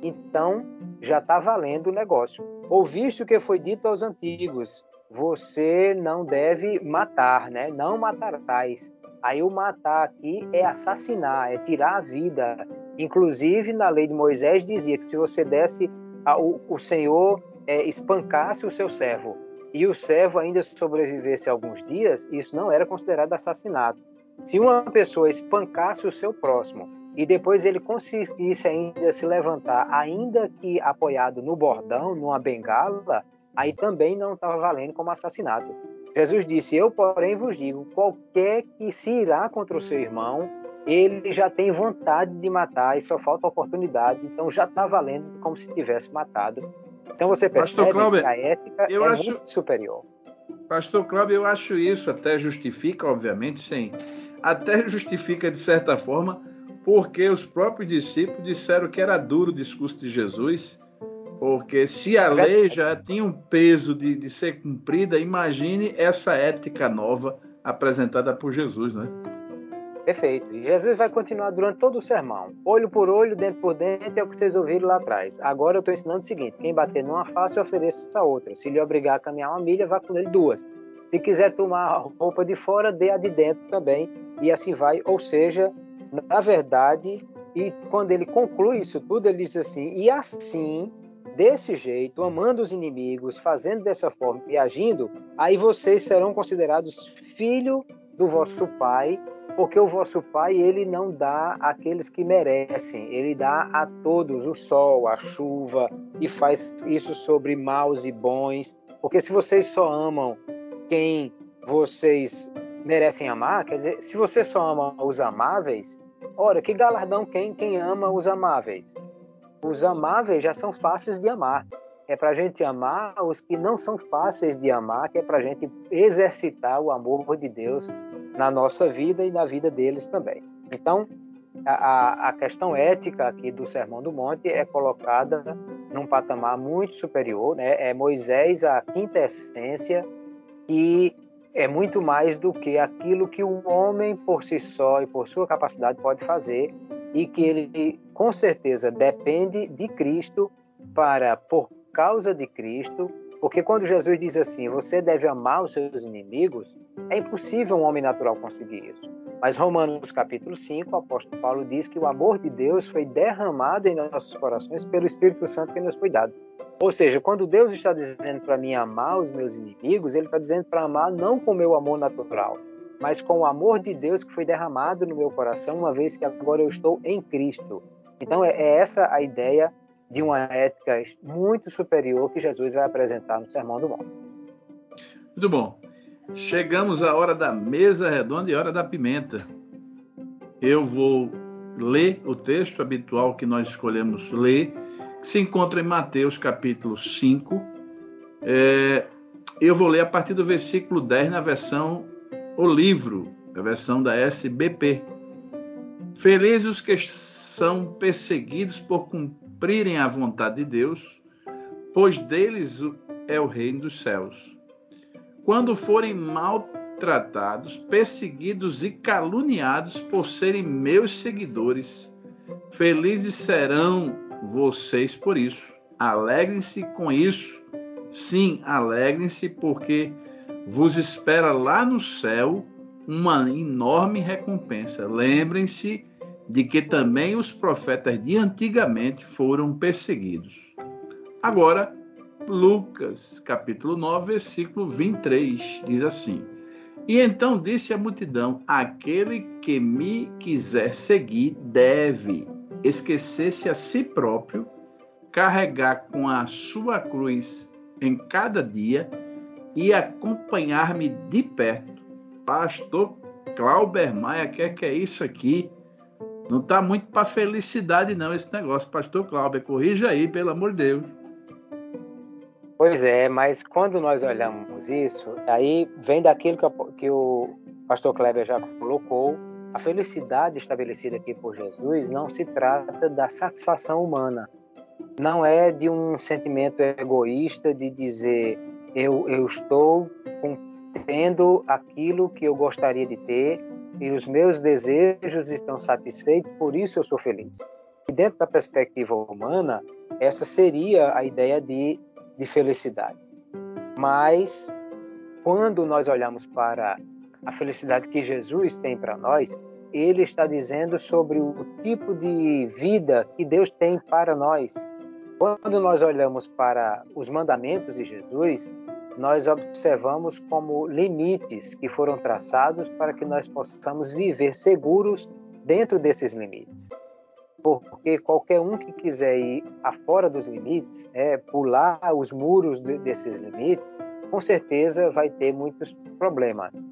Então, já está valendo o negócio. Ouviste o que foi dito aos antigos: você não deve matar, né? Não matarás. Aí o matar aqui é assassinar, é tirar a vida. Inclusive, na lei de Moisés dizia que se você desse, o, o Senhor é, espancasse o seu servo e o servo ainda sobrevivesse alguns dias, isso não era considerado assassinato. Se uma pessoa espancasse o seu próximo e depois ele conseguisse ainda se levantar, ainda que apoiado no bordão, numa bengala, aí também não estava valendo como assassinato. Jesus disse: Eu, porém, vos digo: qualquer que se irá contra o seu irmão, ele já tem vontade de matar e só falta oportunidade, então já está valendo como se tivesse matado. Então você percebe Cláudio, que a ética é acho, muito superior. Pastor Cláudio, eu acho isso até justifica, obviamente, sem até justifica de certa forma porque os próprios discípulos disseram que era duro o discurso de Jesus, porque se a lei já tinha um peso de, de ser cumprida, imagine essa ética nova apresentada por Jesus, né? Perfeito. E Jesus vai continuar durante todo o sermão. Olho por olho, dente por dente, é o que vocês ouviram lá atrás. Agora eu estou ensinando o seguinte: quem bater numa face, ofereça a outra. Se lhe obrigar a caminhar uma milha, vá com ele duas. Se quiser tomar a roupa de fora, dê a de dentro também. E assim vai. Ou seja, na verdade, e quando ele conclui isso tudo, ele diz assim: e assim, desse jeito, amando os inimigos, fazendo dessa forma e agindo, aí vocês serão considerados filho do vosso pai, porque o vosso pai ele não dá àqueles que merecem, ele dá a todos o sol, a chuva e faz isso sobre maus e bons. Porque se vocês só amam quem vocês merecem amar, quer dizer, se você só ama os amáveis, ora, que galardão quem quem ama os amáveis? Os amáveis já são fáceis de amar. É para a gente amar os que não são fáceis de amar, que é para a gente exercitar o amor de Deus na nossa vida e na vida deles também. Então, a, a, questão ética aqui do Sermão do Monte é colocada num patamar muito superior, né? É Moisés a quinta essência que é muito mais do que aquilo que o homem por si só e por sua capacidade pode fazer e que ele com certeza depende de Cristo para por causa de Cristo, porque quando Jesus diz assim, você deve amar os seus inimigos, é impossível um homem natural conseguir isso. Mas Romanos capítulo 5, o apóstolo Paulo diz que o amor de Deus foi derramado em nossos corações pelo Espírito Santo que nos foi dado. Ou seja, quando Deus está dizendo para mim amar os meus inimigos, Ele está dizendo para amar não com o meu amor natural, mas com o amor de Deus que foi derramado no meu coração, uma vez que agora eu estou em Cristo. Então, é, é essa a ideia de uma ética muito superior que Jesus vai apresentar no Sermão do Monte. Muito bom. Chegamos à hora da mesa redonda e hora da pimenta. Eu vou ler o texto habitual que nós escolhemos ler se encontra em Mateus capítulo 5. É, eu vou ler a partir do versículo 10 na versão O Livro, a versão da SBP. Felizes os que são perseguidos por cumprirem a vontade de Deus, pois deles é o reino dos céus. Quando forem maltratados, perseguidos e caluniados por serem meus seguidores, felizes serão vocês por isso. Alegrem-se com isso. Sim, alegrem-se, porque vos espera lá no céu uma enorme recompensa. Lembrem-se de que também os profetas de antigamente foram perseguidos. Agora, Lucas, capítulo 9, versículo 23, diz assim: E então disse a multidão: Aquele que me quiser seguir deve esquecer-se a si próprio, carregar com a sua cruz em cada dia e acompanhar-me de perto. Pastor Clauber Maia, que é que é isso aqui? Não está muito para felicidade não esse negócio, pastor Clauber, corrija aí, pelo amor de Deus. Pois é, mas quando nós olhamos isso, aí vem daquilo que, o pastor Kleber já colocou, a felicidade estabelecida aqui por Jesus não se trata da satisfação humana, não é de um sentimento egoísta de dizer eu, eu estou tendo aquilo que eu gostaria de ter e os meus desejos estão satisfeitos, por isso eu sou feliz. E dentro da perspectiva humana, essa seria a ideia de, de felicidade. Mas quando nós olhamos para a felicidade que Jesus tem para nós, ele está dizendo sobre o tipo de vida que Deus tem para nós. Quando nós olhamos para os mandamentos de Jesus, nós observamos como limites que foram traçados para que nós possamos viver seguros dentro desses limites. Porque qualquer um que quiser ir afora dos limites, é, pular os muros de, desses limites, com certeza vai ter muitos problemas.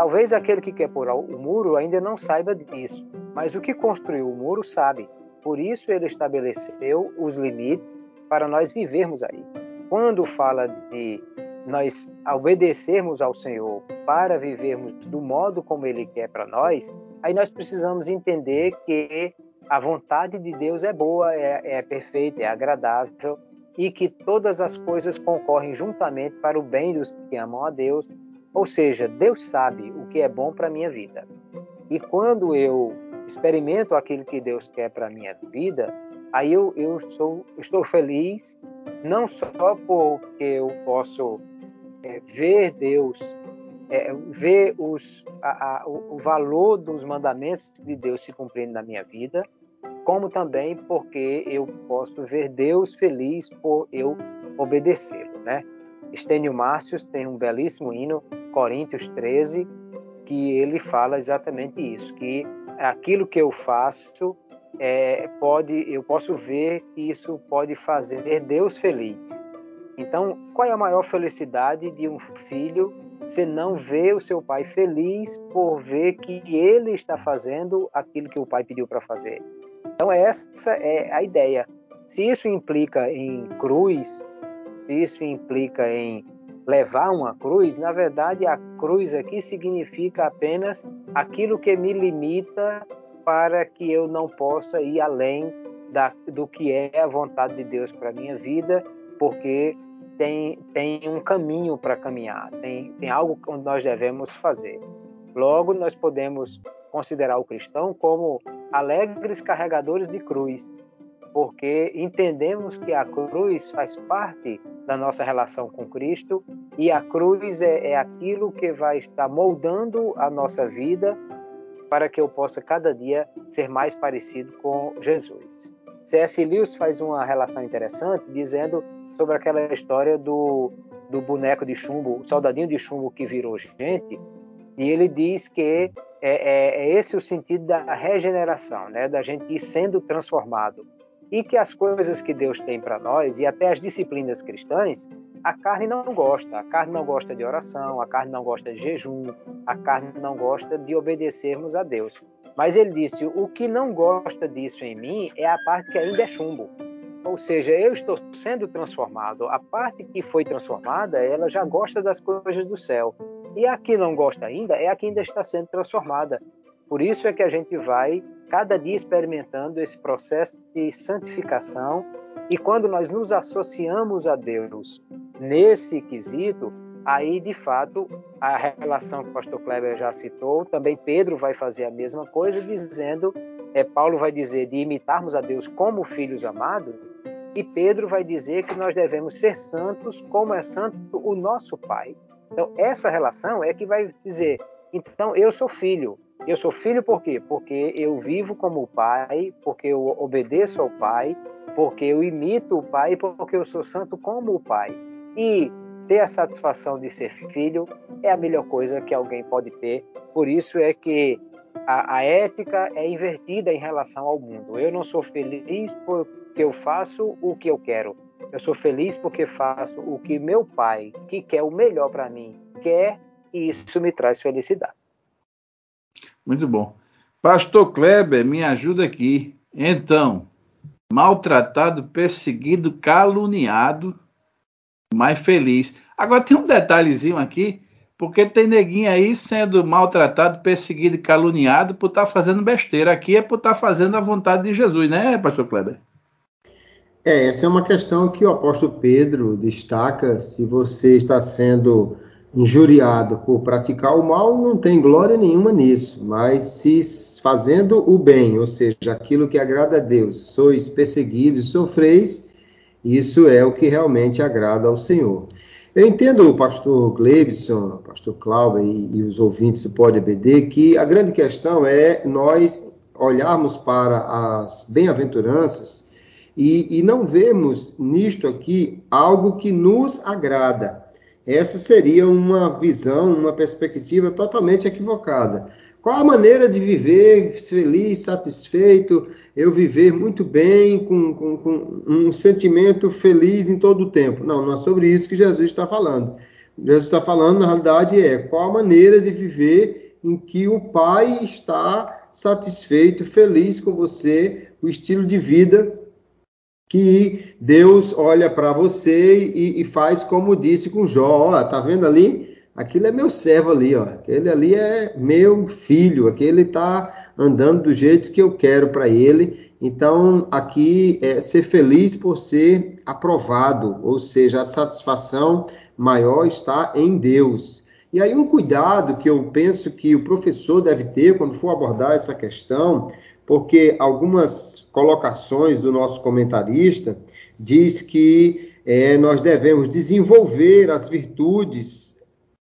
Talvez aquele que quer pular o muro ainda não saiba disso, mas o que construiu o muro sabe. Por isso ele estabeleceu os limites para nós vivermos aí. Quando fala de nós obedecermos ao Senhor para vivermos do modo como Ele quer para nós, aí nós precisamos entender que a vontade de Deus é boa, é, é perfeita, é agradável e que todas as coisas concorrem juntamente para o bem dos que amam a Deus. Ou seja, Deus sabe o que é bom para a minha vida. E quando eu experimento aquilo que Deus quer para a minha vida, aí eu, eu sou, estou feliz, não só porque eu posso é, ver Deus, é, ver os, a, a, o valor dos mandamentos de Deus se cumprindo na minha vida, como também porque eu posso ver Deus feliz por eu obedecê-lo, né? Estênio Márcios tem um belíssimo hino, Coríntios 13, que ele fala exatamente isso, que aquilo que eu faço é, pode, eu posso ver que isso pode fazer Deus feliz. Então, qual é a maior felicidade de um filho se não ver o seu pai feliz por ver que ele está fazendo aquilo que o pai pediu para fazer? Então, essa é a ideia. Se isso implica em cruz, se isso implica em levar uma cruz, na verdade, a cruz aqui significa apenas aquilo que me limita para que eu não possa ir além da, do que é a vontade de Deus para minha vida, porque tem, tem um caminho para caminhar, tem, tem algo que nós devemos fazer. Logo, nós podemos considerar o cristão como alegres carregadores de cruz, porque entendemos que a cruz faz parte da nossa relação com Cristo e a cruz é, é aquilo que vai estar moldando a nossa vida para que eu possa cada dia ser mais parecido com Jesus. C.S. Lewis faz uma relação interessante dizendo sobre aquela história do, do boneco de chumbo, o soldadinho de chumbo que virou gente, e ele diz que é, é, é esse o sentido da regeneração, né? da gente ir sendo transformado. E que as coisas que Deus tem para nós, e até as disciplinas cristãs, a carne não gosta. A carne não gosta de oração, a carne não gosta de jejum, a carne não gosta de obedecermos a Deus. Mas ele disse: o que não gosta disso em mim é a parte que ainda é chumbo. Ou seja, eu estou sendo transformado. A parte que foi transformada, ela já gosta das coisas do céu. E a que não gosta ainda é a que ainda está sendo transformada. Por isso é que a gente vai cada dia experimentando esse processo de santificação. E quando nós nos associamos a Deus nesse quesito, aí de fato a relação que o pastor Kleber já citou, também Pedro vai fazer a mesma coisa, dizendo, é, Paulo vai dizer de imitarmos a Deus como filhos amados, e Pedro vai dizer que nós devemos ser santos como é santo o nosso Pai. Então, essa relação é que vai dizer: então eu sou filho. Eu sou filho por quê? Porque eu vivo como o Pai, porque eu obedeço ao Pai, porque eu imito o Pai, porque eu sou santo como o Pai. E ter a satisfação de ser filho é a melhor coisa que alguém pode ter. Por isso é que a, a, ética é invertida em relação ao mundo. Eu não sou feliz porque eu faço o que eu quero. Eu sou feliz porque faço o que meu pai, que quer o melhor para mim, quer e isso me traz felicidade. Muito bom. Pastor Kleber, me ajuda aqui. Então, maltratado, perseguido, caluniado, mas feliz. Agora tem um detalhezinho aqui, porque tem neguinho aí sendo maltratado, perseguido caluniado por estar tá fazendo besteira. Aqui é por estar tá fazendo a vontade de Jesus, né, pastor Kleber? É, essa é uma questão que o apóstolo Pedro destaca. Se você está sendo injuriado por praticar o mal, não tem glória nenhuma nisso. Mas se fazendo o bem, ou seja, aquilo que agrada a Deus, sois perseguidos e sofreis, isso é o que realmente agrada ao Senhor. Eu entendo o pastor Glebson, o pastor Cláudio e, e, os ouvintes do Pode ABD que a grande questão é nós olharmos para as bem-aventuranças e, e não vemos nisto aqui algo que nos agrada. Essa seria uma visão, uma perspectiva totalmente equivocada. Qual a maneira de viver feliz, satisfeito, eu viver muito bem, com, com, com, um sentimento feliz em todo o tempo? Não, não é sobre isso que Jesus está falando. Jesus está falando, na realidade, é qual a maneira de viver em que o Pai está satisfeito, feliz com você, o estilo de vida que Deus olha para você e, e, faz como disse com Jó. Ó, tá vendo ali? aquilo é meu servo ali, ó. Aquele ali é meu filho, aquele está andando do jeito que eu quero para ele. Então, aqui é ser feliz por ser aprovado, ou seja, a satisfação maior está em Deus. E aí um cuidado que eu penso que o professor deve ter quando for abordar essa questão, porque algumas colocações do nosso comentarista diz que é, nós devemos desenvolver as virtudes.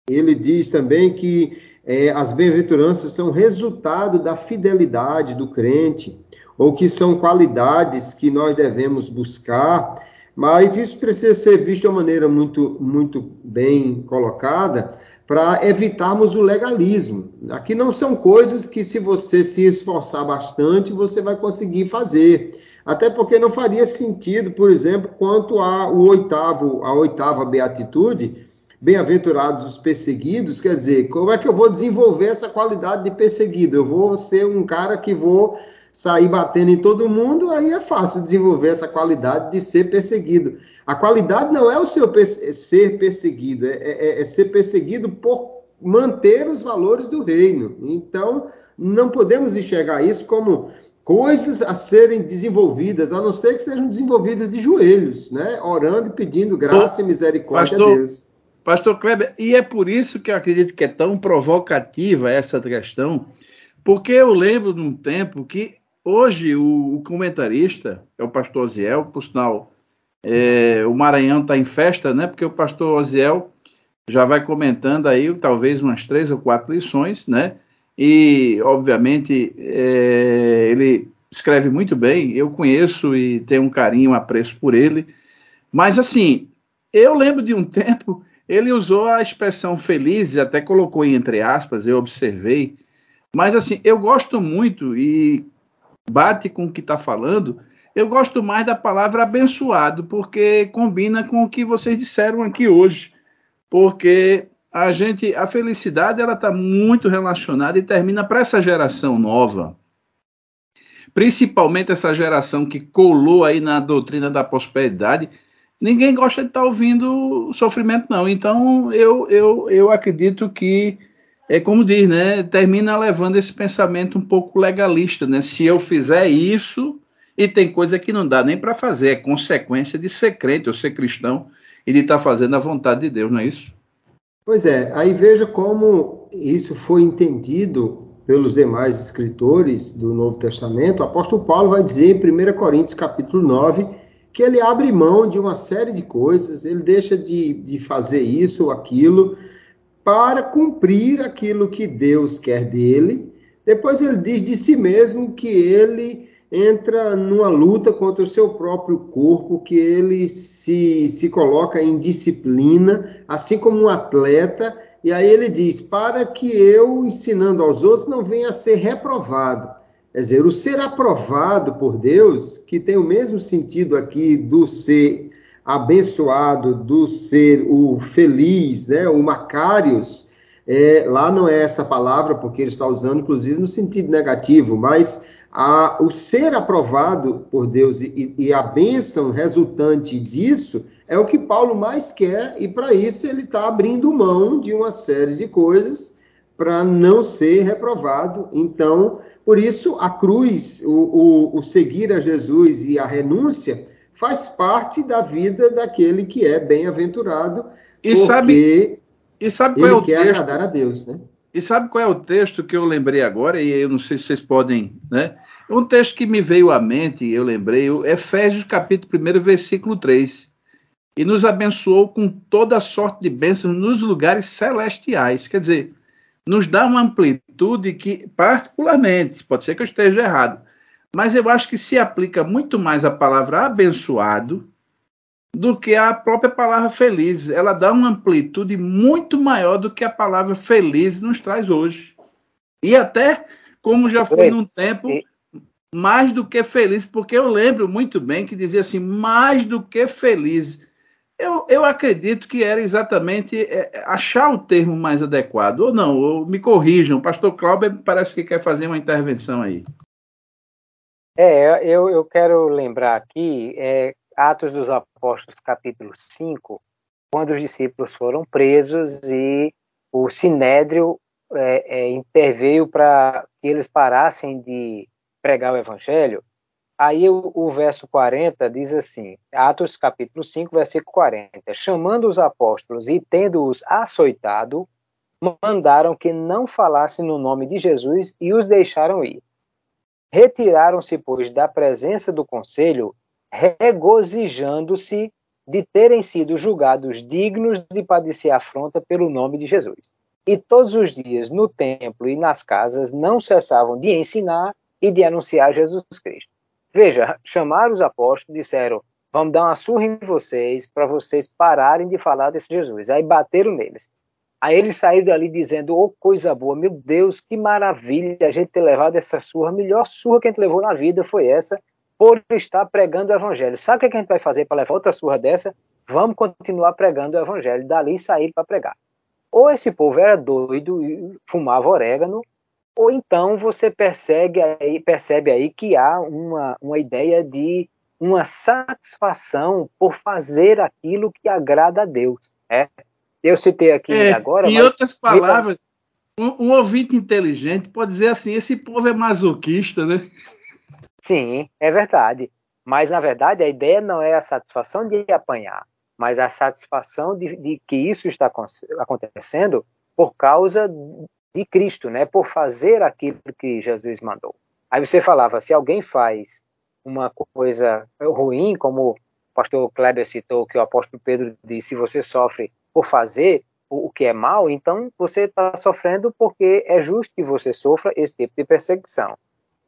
Ele diz também que é, as bem-aventuranças são resultado da fidelidade do crente, ou que são qualidades que nós devemos buscar, mas isso precisa ser visto de uma maneira muito, muito bem colocada para evitarmos o legalismo. Aqui não são coisas que, se você se esforçar bastante, você vai conseguir fazer. Até porque não faria sentido, por exemplo, quanto ao oitavo, a oitava beatitude, bem-aventurados os perseguidos, quer dizer, como é que eu vou desenvolver essa qualidade de perseguido? Eu vou ser um cara que vou sair batendo em todo mundo, aí é fácil desenvolver essa qualidade de ser perseguido. A qualidade não é o seu ser perseguido, é, é, é ser perseguido por manter os valores do reino. Então, não podemos enxergar isso como coisas a serem desenvolvidas, a não ser que sejam desenvolvidas de joelhos, né? Orando e pedindo graça e misericórdia Pastor, a Deus. Pastor Kleber, e é por isso que eu acredito que é tão provocativa essa questão, porque eu lembro de um tempo que hoje o, o comentarista, é o pastor Oziel, por sinal, é, o Maranhão está em festa, né? Porque o pastor Oziel já vai comentando aí talvez umas três ou quatro lições, né? E, obviamente, é, ele escreve muito bem, eu conheço e tenho um carinho, um apreço por ele, mas assim, eu lembro de um <laughs> tempo ele usou a expressão feliz, até colocou entre aspas, eu observei. Mas assim, eu gosto muito e bate com o que está falando. Eu gosto mais da palavra abençoado, porque combina com o que vocês disseram aqui hoje. Porque a gente, a felicidade, ela está muito relacionada e termina para essa geração nova, principalmente essa geração que colou aí na doutrina da prosperidade ninguém gosta de estar tá ouvindo sofrimento, não. Então, eu, eu, eu acredito que, é como diz, né? Termina levando esse pensamento um pouco legalista, né? Se eu fizer isso, e tem coisa que não dá nem para fazer, é consequência de ser crente ou ser cristão e de estar tá fazendo a vontade de Deus, não é isso? Pois é, aí veja como isso foi entendido pelos demais escritores do Novo Testamento. O apóstolo Paulo vai dizer em 1 Coríntios capítulo 9 que ele abre mão de uma série de coisas, ele deixa de, de fazer isso aquilo para cumprir aquilo que Deus quer dele. Depois ele diz de si mesmo que ele entra numa luta contra o seu próprio corpo, que ele se, se coloca em disciplina, assim como um atleta E aí ele diz: para que eu, ensinando aos outros, não venha a ser reprovado. Quer dizer, o ser aprovado por Deus, que tem o mesmo sentido aqui do ser abençoado, do ser o feliz, né, o Macários, é, lá não é essa palavra, porque ele está usando, inclusive, no sentido negativo, mas a, o ser aprovado por Deus e, e, a bênção resultante disso é o que Paulo mais quer, e para isso ele está abrindo mão de uma série de coisas para não ser reprovado. Então, por isso, a cruz, o, o, o seguir a Jesus e a renúncia faz parte da vida daquele que é bem-aventurado, e sabe, e sabe qual ele é o quer texto? agradar a Deus, né? E sabe qual é o texto que eu lembrei agora? E eu não sei se vocês podem, né? Um texto que me veio à mente, eu lembrei, Efésios capítulo 1, versículo 3. E nos abençoou com toda sorte de bênçãos nos lugares celestiais. Quer dizer, nos dá uma amplitude que, particularmente, pode ser que eu esteja errado, mas eu acho que se aplica muito mais a palavra abençoado do que a própria palavra feliz. Ela dá uma amplitude muito maior do que a palavra feliz nos traz hoje. E até, como já foi num tempo, mais do que feliz, porque eu lembro muito bem que dizia assim, mais do que feliz. Eu, eu acredito que era exatamente é, achar o termo mais adequado, ou não, ou me corrijam. O pastor Cláudio parece que quer fazer uma intervenção aí. É, eu, eu quero lembrar aqui, é, Atos dos Apóstolos, capítulo 5, quando os discípulos foram presos e o Sinédrio é, é, interveio para que eles parassem de pregar o evangelho, Aí o, o, verso 40 diz assim, Atos capítulo 5, versículo 40. Chamando os apóstolos e tendo-os açoitado, mandaram que não falassem no nome de Jesus e os deixaram ir. Retiraram-se, pois, da presença do conselho, regozijando-se de terem sido julgados dignos de padecer afronta pelo nome de Jesus. E todos os dias, no templo e nas casas, não cessavam de ensinar e de anunciar Jesus Cristo. Veja, chamaram os apóstolos disseram: vamos dar uma surra em vocês para vocês pararem de falar desse Jesus. Aí bateram neles. Aí eles saíram dali dizendo: oh, coisa boa, meu Deus, que maravilha a gente ter levado essa surra. A melhor surra que a gente levou na vida foi essa, por estar pregando o evangelho. Sabe o que a gente vai fazer para levar outra surra dessa? Vamos continuar pregando o evangelho. Dali sair para pregar. Ou esse povo era doido e fumava orégano, ou então você percebe aí, percebe aí que há uma, uma ideia de uma satisfação por fazer aquilo que agrada a Deus. É? Eu citei aqui é, agora. Em outras palavras, um, um, ouvinte inteligente pode dizer assim: esse povo é masoquista, né? Sim, é verdade. Mas, na verdade, a ideia não é a satisfação de apanhar, mas a satisfação de, de que isso está acontecendo por causa de Cristo, né? Por fazer aquilo que Jesus mandou. Aí você falava, se alguém faz uma coisa ruim, como o pastor Kleber citou, que o apóstolo Pedro disse, se você sofre por fazer o que é mal, então você está sofrendo porque é justo que você sofra esse tipo de perseguição.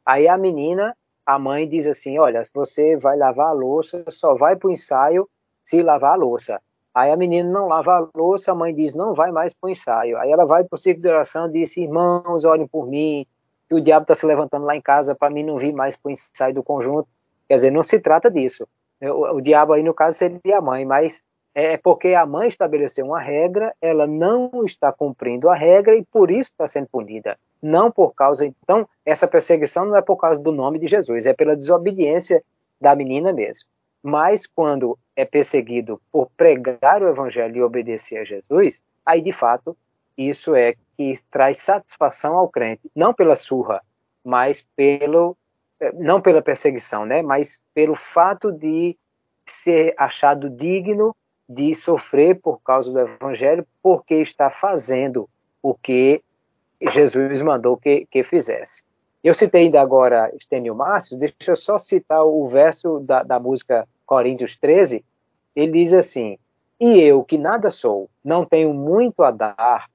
Aí a menina, a mãe diz assim, olha, você vai lavar a louça, só vai para o ensaio se lavar a louça. Aí a menina não lava a louça, a mãe diz, não vai mais para o ensaio. Aí ela vai para o ciclo de oração e diz, irmãos, olhem por mim, que o diabo está se levantando lá em casa para mim não vir mais para o ensaio do conjunto. Quer dizer, não se trata disso. O, o diabo aí, no caso, seria a mãe, mas é, é porque a mãe estabeleceu uma regra, ela não está cumprindo a regra e por isso está sendo punida. Não por causa. Então, essa perseguição não é por causa do nome de Jesus, é pela desobediência da menina mesmo. Mas quando é perseguido por pregar o evangelho e obedecer a Jesus, aí de fato isso é que traz satisfação ao crente, não pela surra, mas pelo eh, não pela perseguição, né, mas pelo fato de ser achado digno de sofrer por causa do evangelho, porque está fazendo o que Jesus mandou que, que fizesse. Eu citei ainda agora Estênio Márcio, deixa eu só citar o verso da, da música Coríntios 13, ele diz assim: E eu, que nada sou, não tenho muito a dar,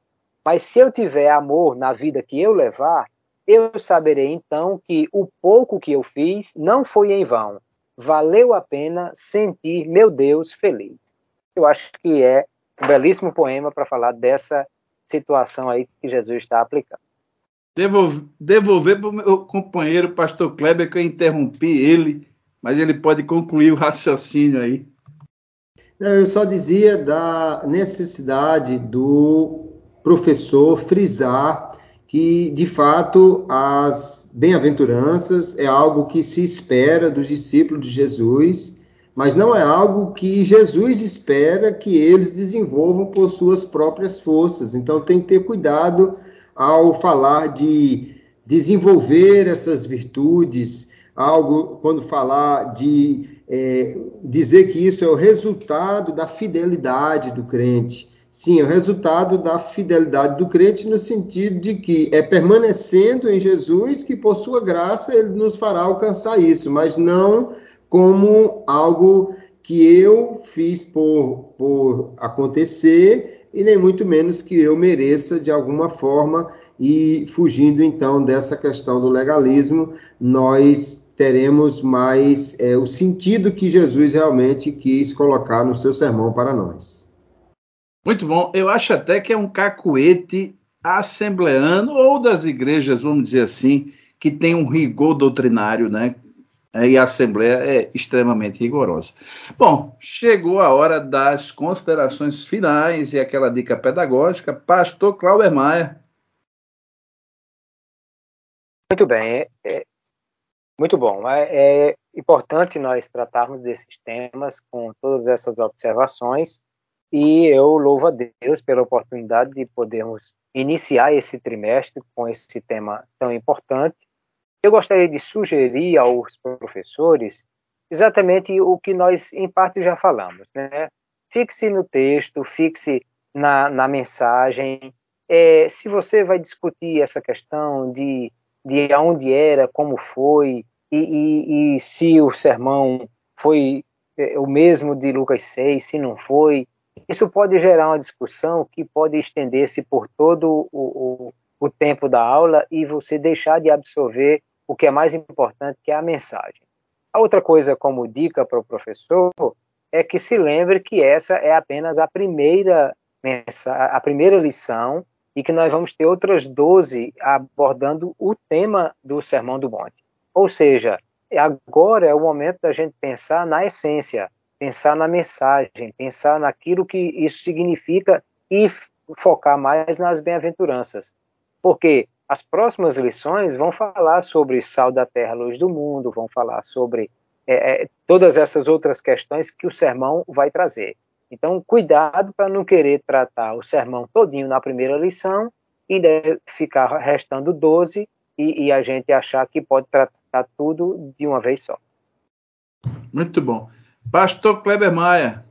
mas se eu tiver amor na vida que eu levar, eu saberei então que o pouco que eu fiz não foi em vão. Valeu a pena sentir meu Deus feliz. Eu acho que é um belíssimo poema para falar dessa situação aí que Jesus está aplicando. Devolver, devolver para o meu companheiro, pastor Kleber, que eu interrompi ele, mas ele pode concluir o raciocínio aí. Eu só dizia da necessidade do professor frisar que, de fato, as bem-aventuranças é algo que se espera dos discípulos de Jesus, mas não é algo que Jesus espera que eles desenvolvam por suas próprias forças. Então, tem que ter cuidado ao falar de desenvolver essas virtudes, algo quando falar de é, dizer que isso é o resultado da fidelidade do crente. Sim, é o resultado da fidelidade do crente no sentido de que é permanecendo em Jesus que, por sua graça, ele nos fará alcançar isso, mas não como algo que eu fiz por, por acontecer e nem muito menos que eu mereça de alguma forma e fugindo então dessa questão do legalismo, nós teremos mais é, o sentido que Jesus realmente quis colocar no seu sermão para nós. Muito bom. Eu acho até que é um cacuete assembleano ou das igrejas, vamos dizer assim, que tem um rigor doutrinário, né? E a Assembleia é extremamente rigorosa. Bom, chegou a hora das considerações finais e aquela dica pedagógica. Pastor Cláudio Maia. Muito bem. É, é muito bom. É, é, importante nós tratarmos desses temas com todas essas observações e eu louvo a Deus pela oportunidade de podermos iniciar esse trimestre com esse tema tão importante. Eu gostaria de sugerir aos professores exatamente o que nós, em parte, já falamos. Né? Fixe no texto, fixe na, na mensagem. É, se você vai discutir essa questão de, de aonde era, como foi, e, e, e se o sermão foi é, o mesmo de Lucas 6, se não foi. Isso pode gerar uma discussão que pode estender-se por todo o, o, o, tempo da aula e você deixar de absorver o que é mais importante, que é a mensagem. A outra coisa, como dica para o professor, é que se lembre que essa é apenas a primeira, a primeira lição e que nós vamos ter outras 12 abordando o tema do Sermão do Monte. Ou seja, agora é o momento da gente pensar na essência, pensar na mensagem, pensar naquilo que isso significa e focar mais nas bem-aventuranças. Porque as próximas lições vão falar sobre sal da terra, luz do mundo, vão falar sobre é, é, todas essas outras questões que o sermão vai trazer. Então, cuidado para não querer tratar o sermão todinho na primeira lição e ficar restando 12 e, e a gente achar que pode tratar tudo de uma vez só. Muito bom. Pastor Kleber Maia.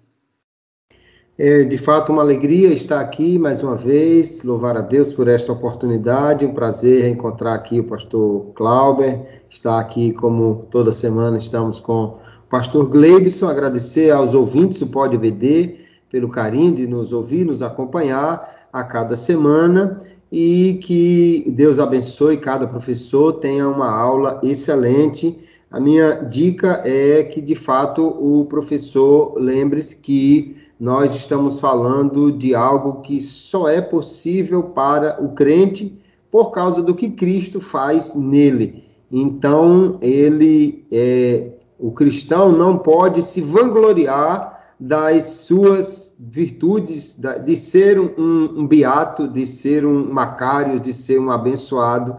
É de fato uma alegria estar aqui mais uma vez, louvar a Deus por esta oportunidade, um prazer reencontrar aqui o pastor Clauber, estar aqui como toda semana estamos com o pastor Gleibson, agradecer aos ouvintes do Pode BD pelo carinho de nos ouvir, nos acompanhar a cada semana e que Deus abençoe cada professor, tenha uma aula excelente. A minha dica é que, de fato, o professor lembre-se que nós estamos falando de algo que só é possível para o crente por causa do que Cristo faz nele. Então, ele é, o cristão não pode se vangloriar das suas virtudes de ser um, um, beato, de ser um macário, de ser um abençoado,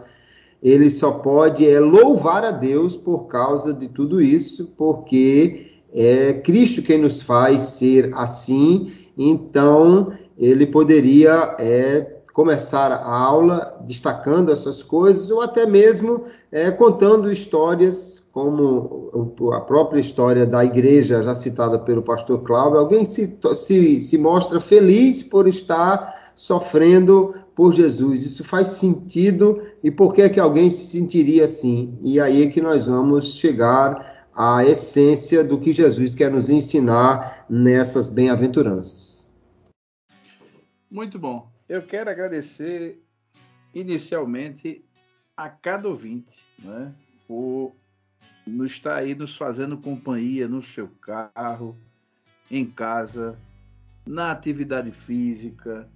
ele só pode é, louvar a Deus por causa de tudo isso, porque é Cristo quem nos faz ser assim. Então, ele poderia é, começar a aula destacando essas coisas, ou até mesmo é, contando histórias como a própria história da igreja, já citada pelo pastor Cláudio, alguém se, se, se mostra feliz por estar sofrendo por Jesus. Isso faz sentido e por que, que alguém se sentiria assim? E aí é que nós vamos chegar à essência do que Jesus quer nos ensinar nessas bem-aventuranças. Muito bom. Eu quero agradecer inicialmente a cada ouvinte né, por nos está aí nos fazendo companhia no seu carro, em casa, na atividade física,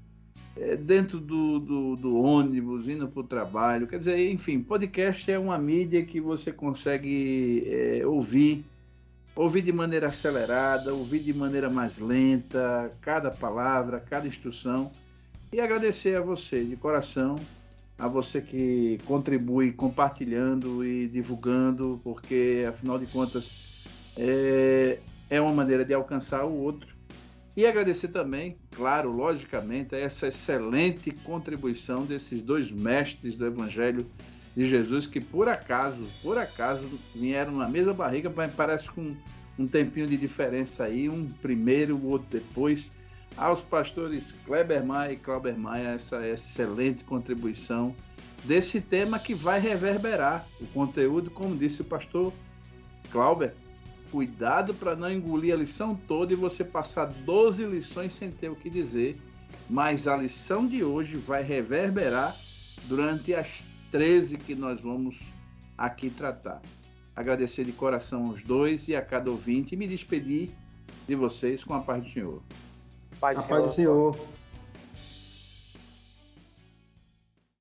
dentro do, do, do, ônibus, indo para o trabalho. Quer dizer, enfim, podcast é uma mídia que você consegue é, ouvir, ouvir de maneira acelerada, ouvir de maneira mais lenta, cada palavra, cada instrução. E agradecer a você de coração, a você que contribui compartilhando e divulgando, porque afinal de contas é, é uma maneira de alcançar o outro e agradecer também, claro, logicamente, a essa excelente contribuição desses dois mestres do Evangelho de Jesus que por acaso, por acaso, vieram na mesma barriga, parece com um tempinho de diferença aí, um primeiro, o outro depois. Aos pastores Kleber Maia e Clauber Maia, essa excelente contribuição desse tema que vai reverberar o conteúdo, como disse o pastor Clauber, cuidado para não engolir a lição toda e você passar 12 lições sem ter o que dizer. Mas a lição de hoje vai reverberar durante as 13 que nós vamos aqui tratar. Agradecer de coração aos dois e a cada ouvinte e me despedir de vocês com a paz do Senhor. Paz do a Senhor. paz do Senhor.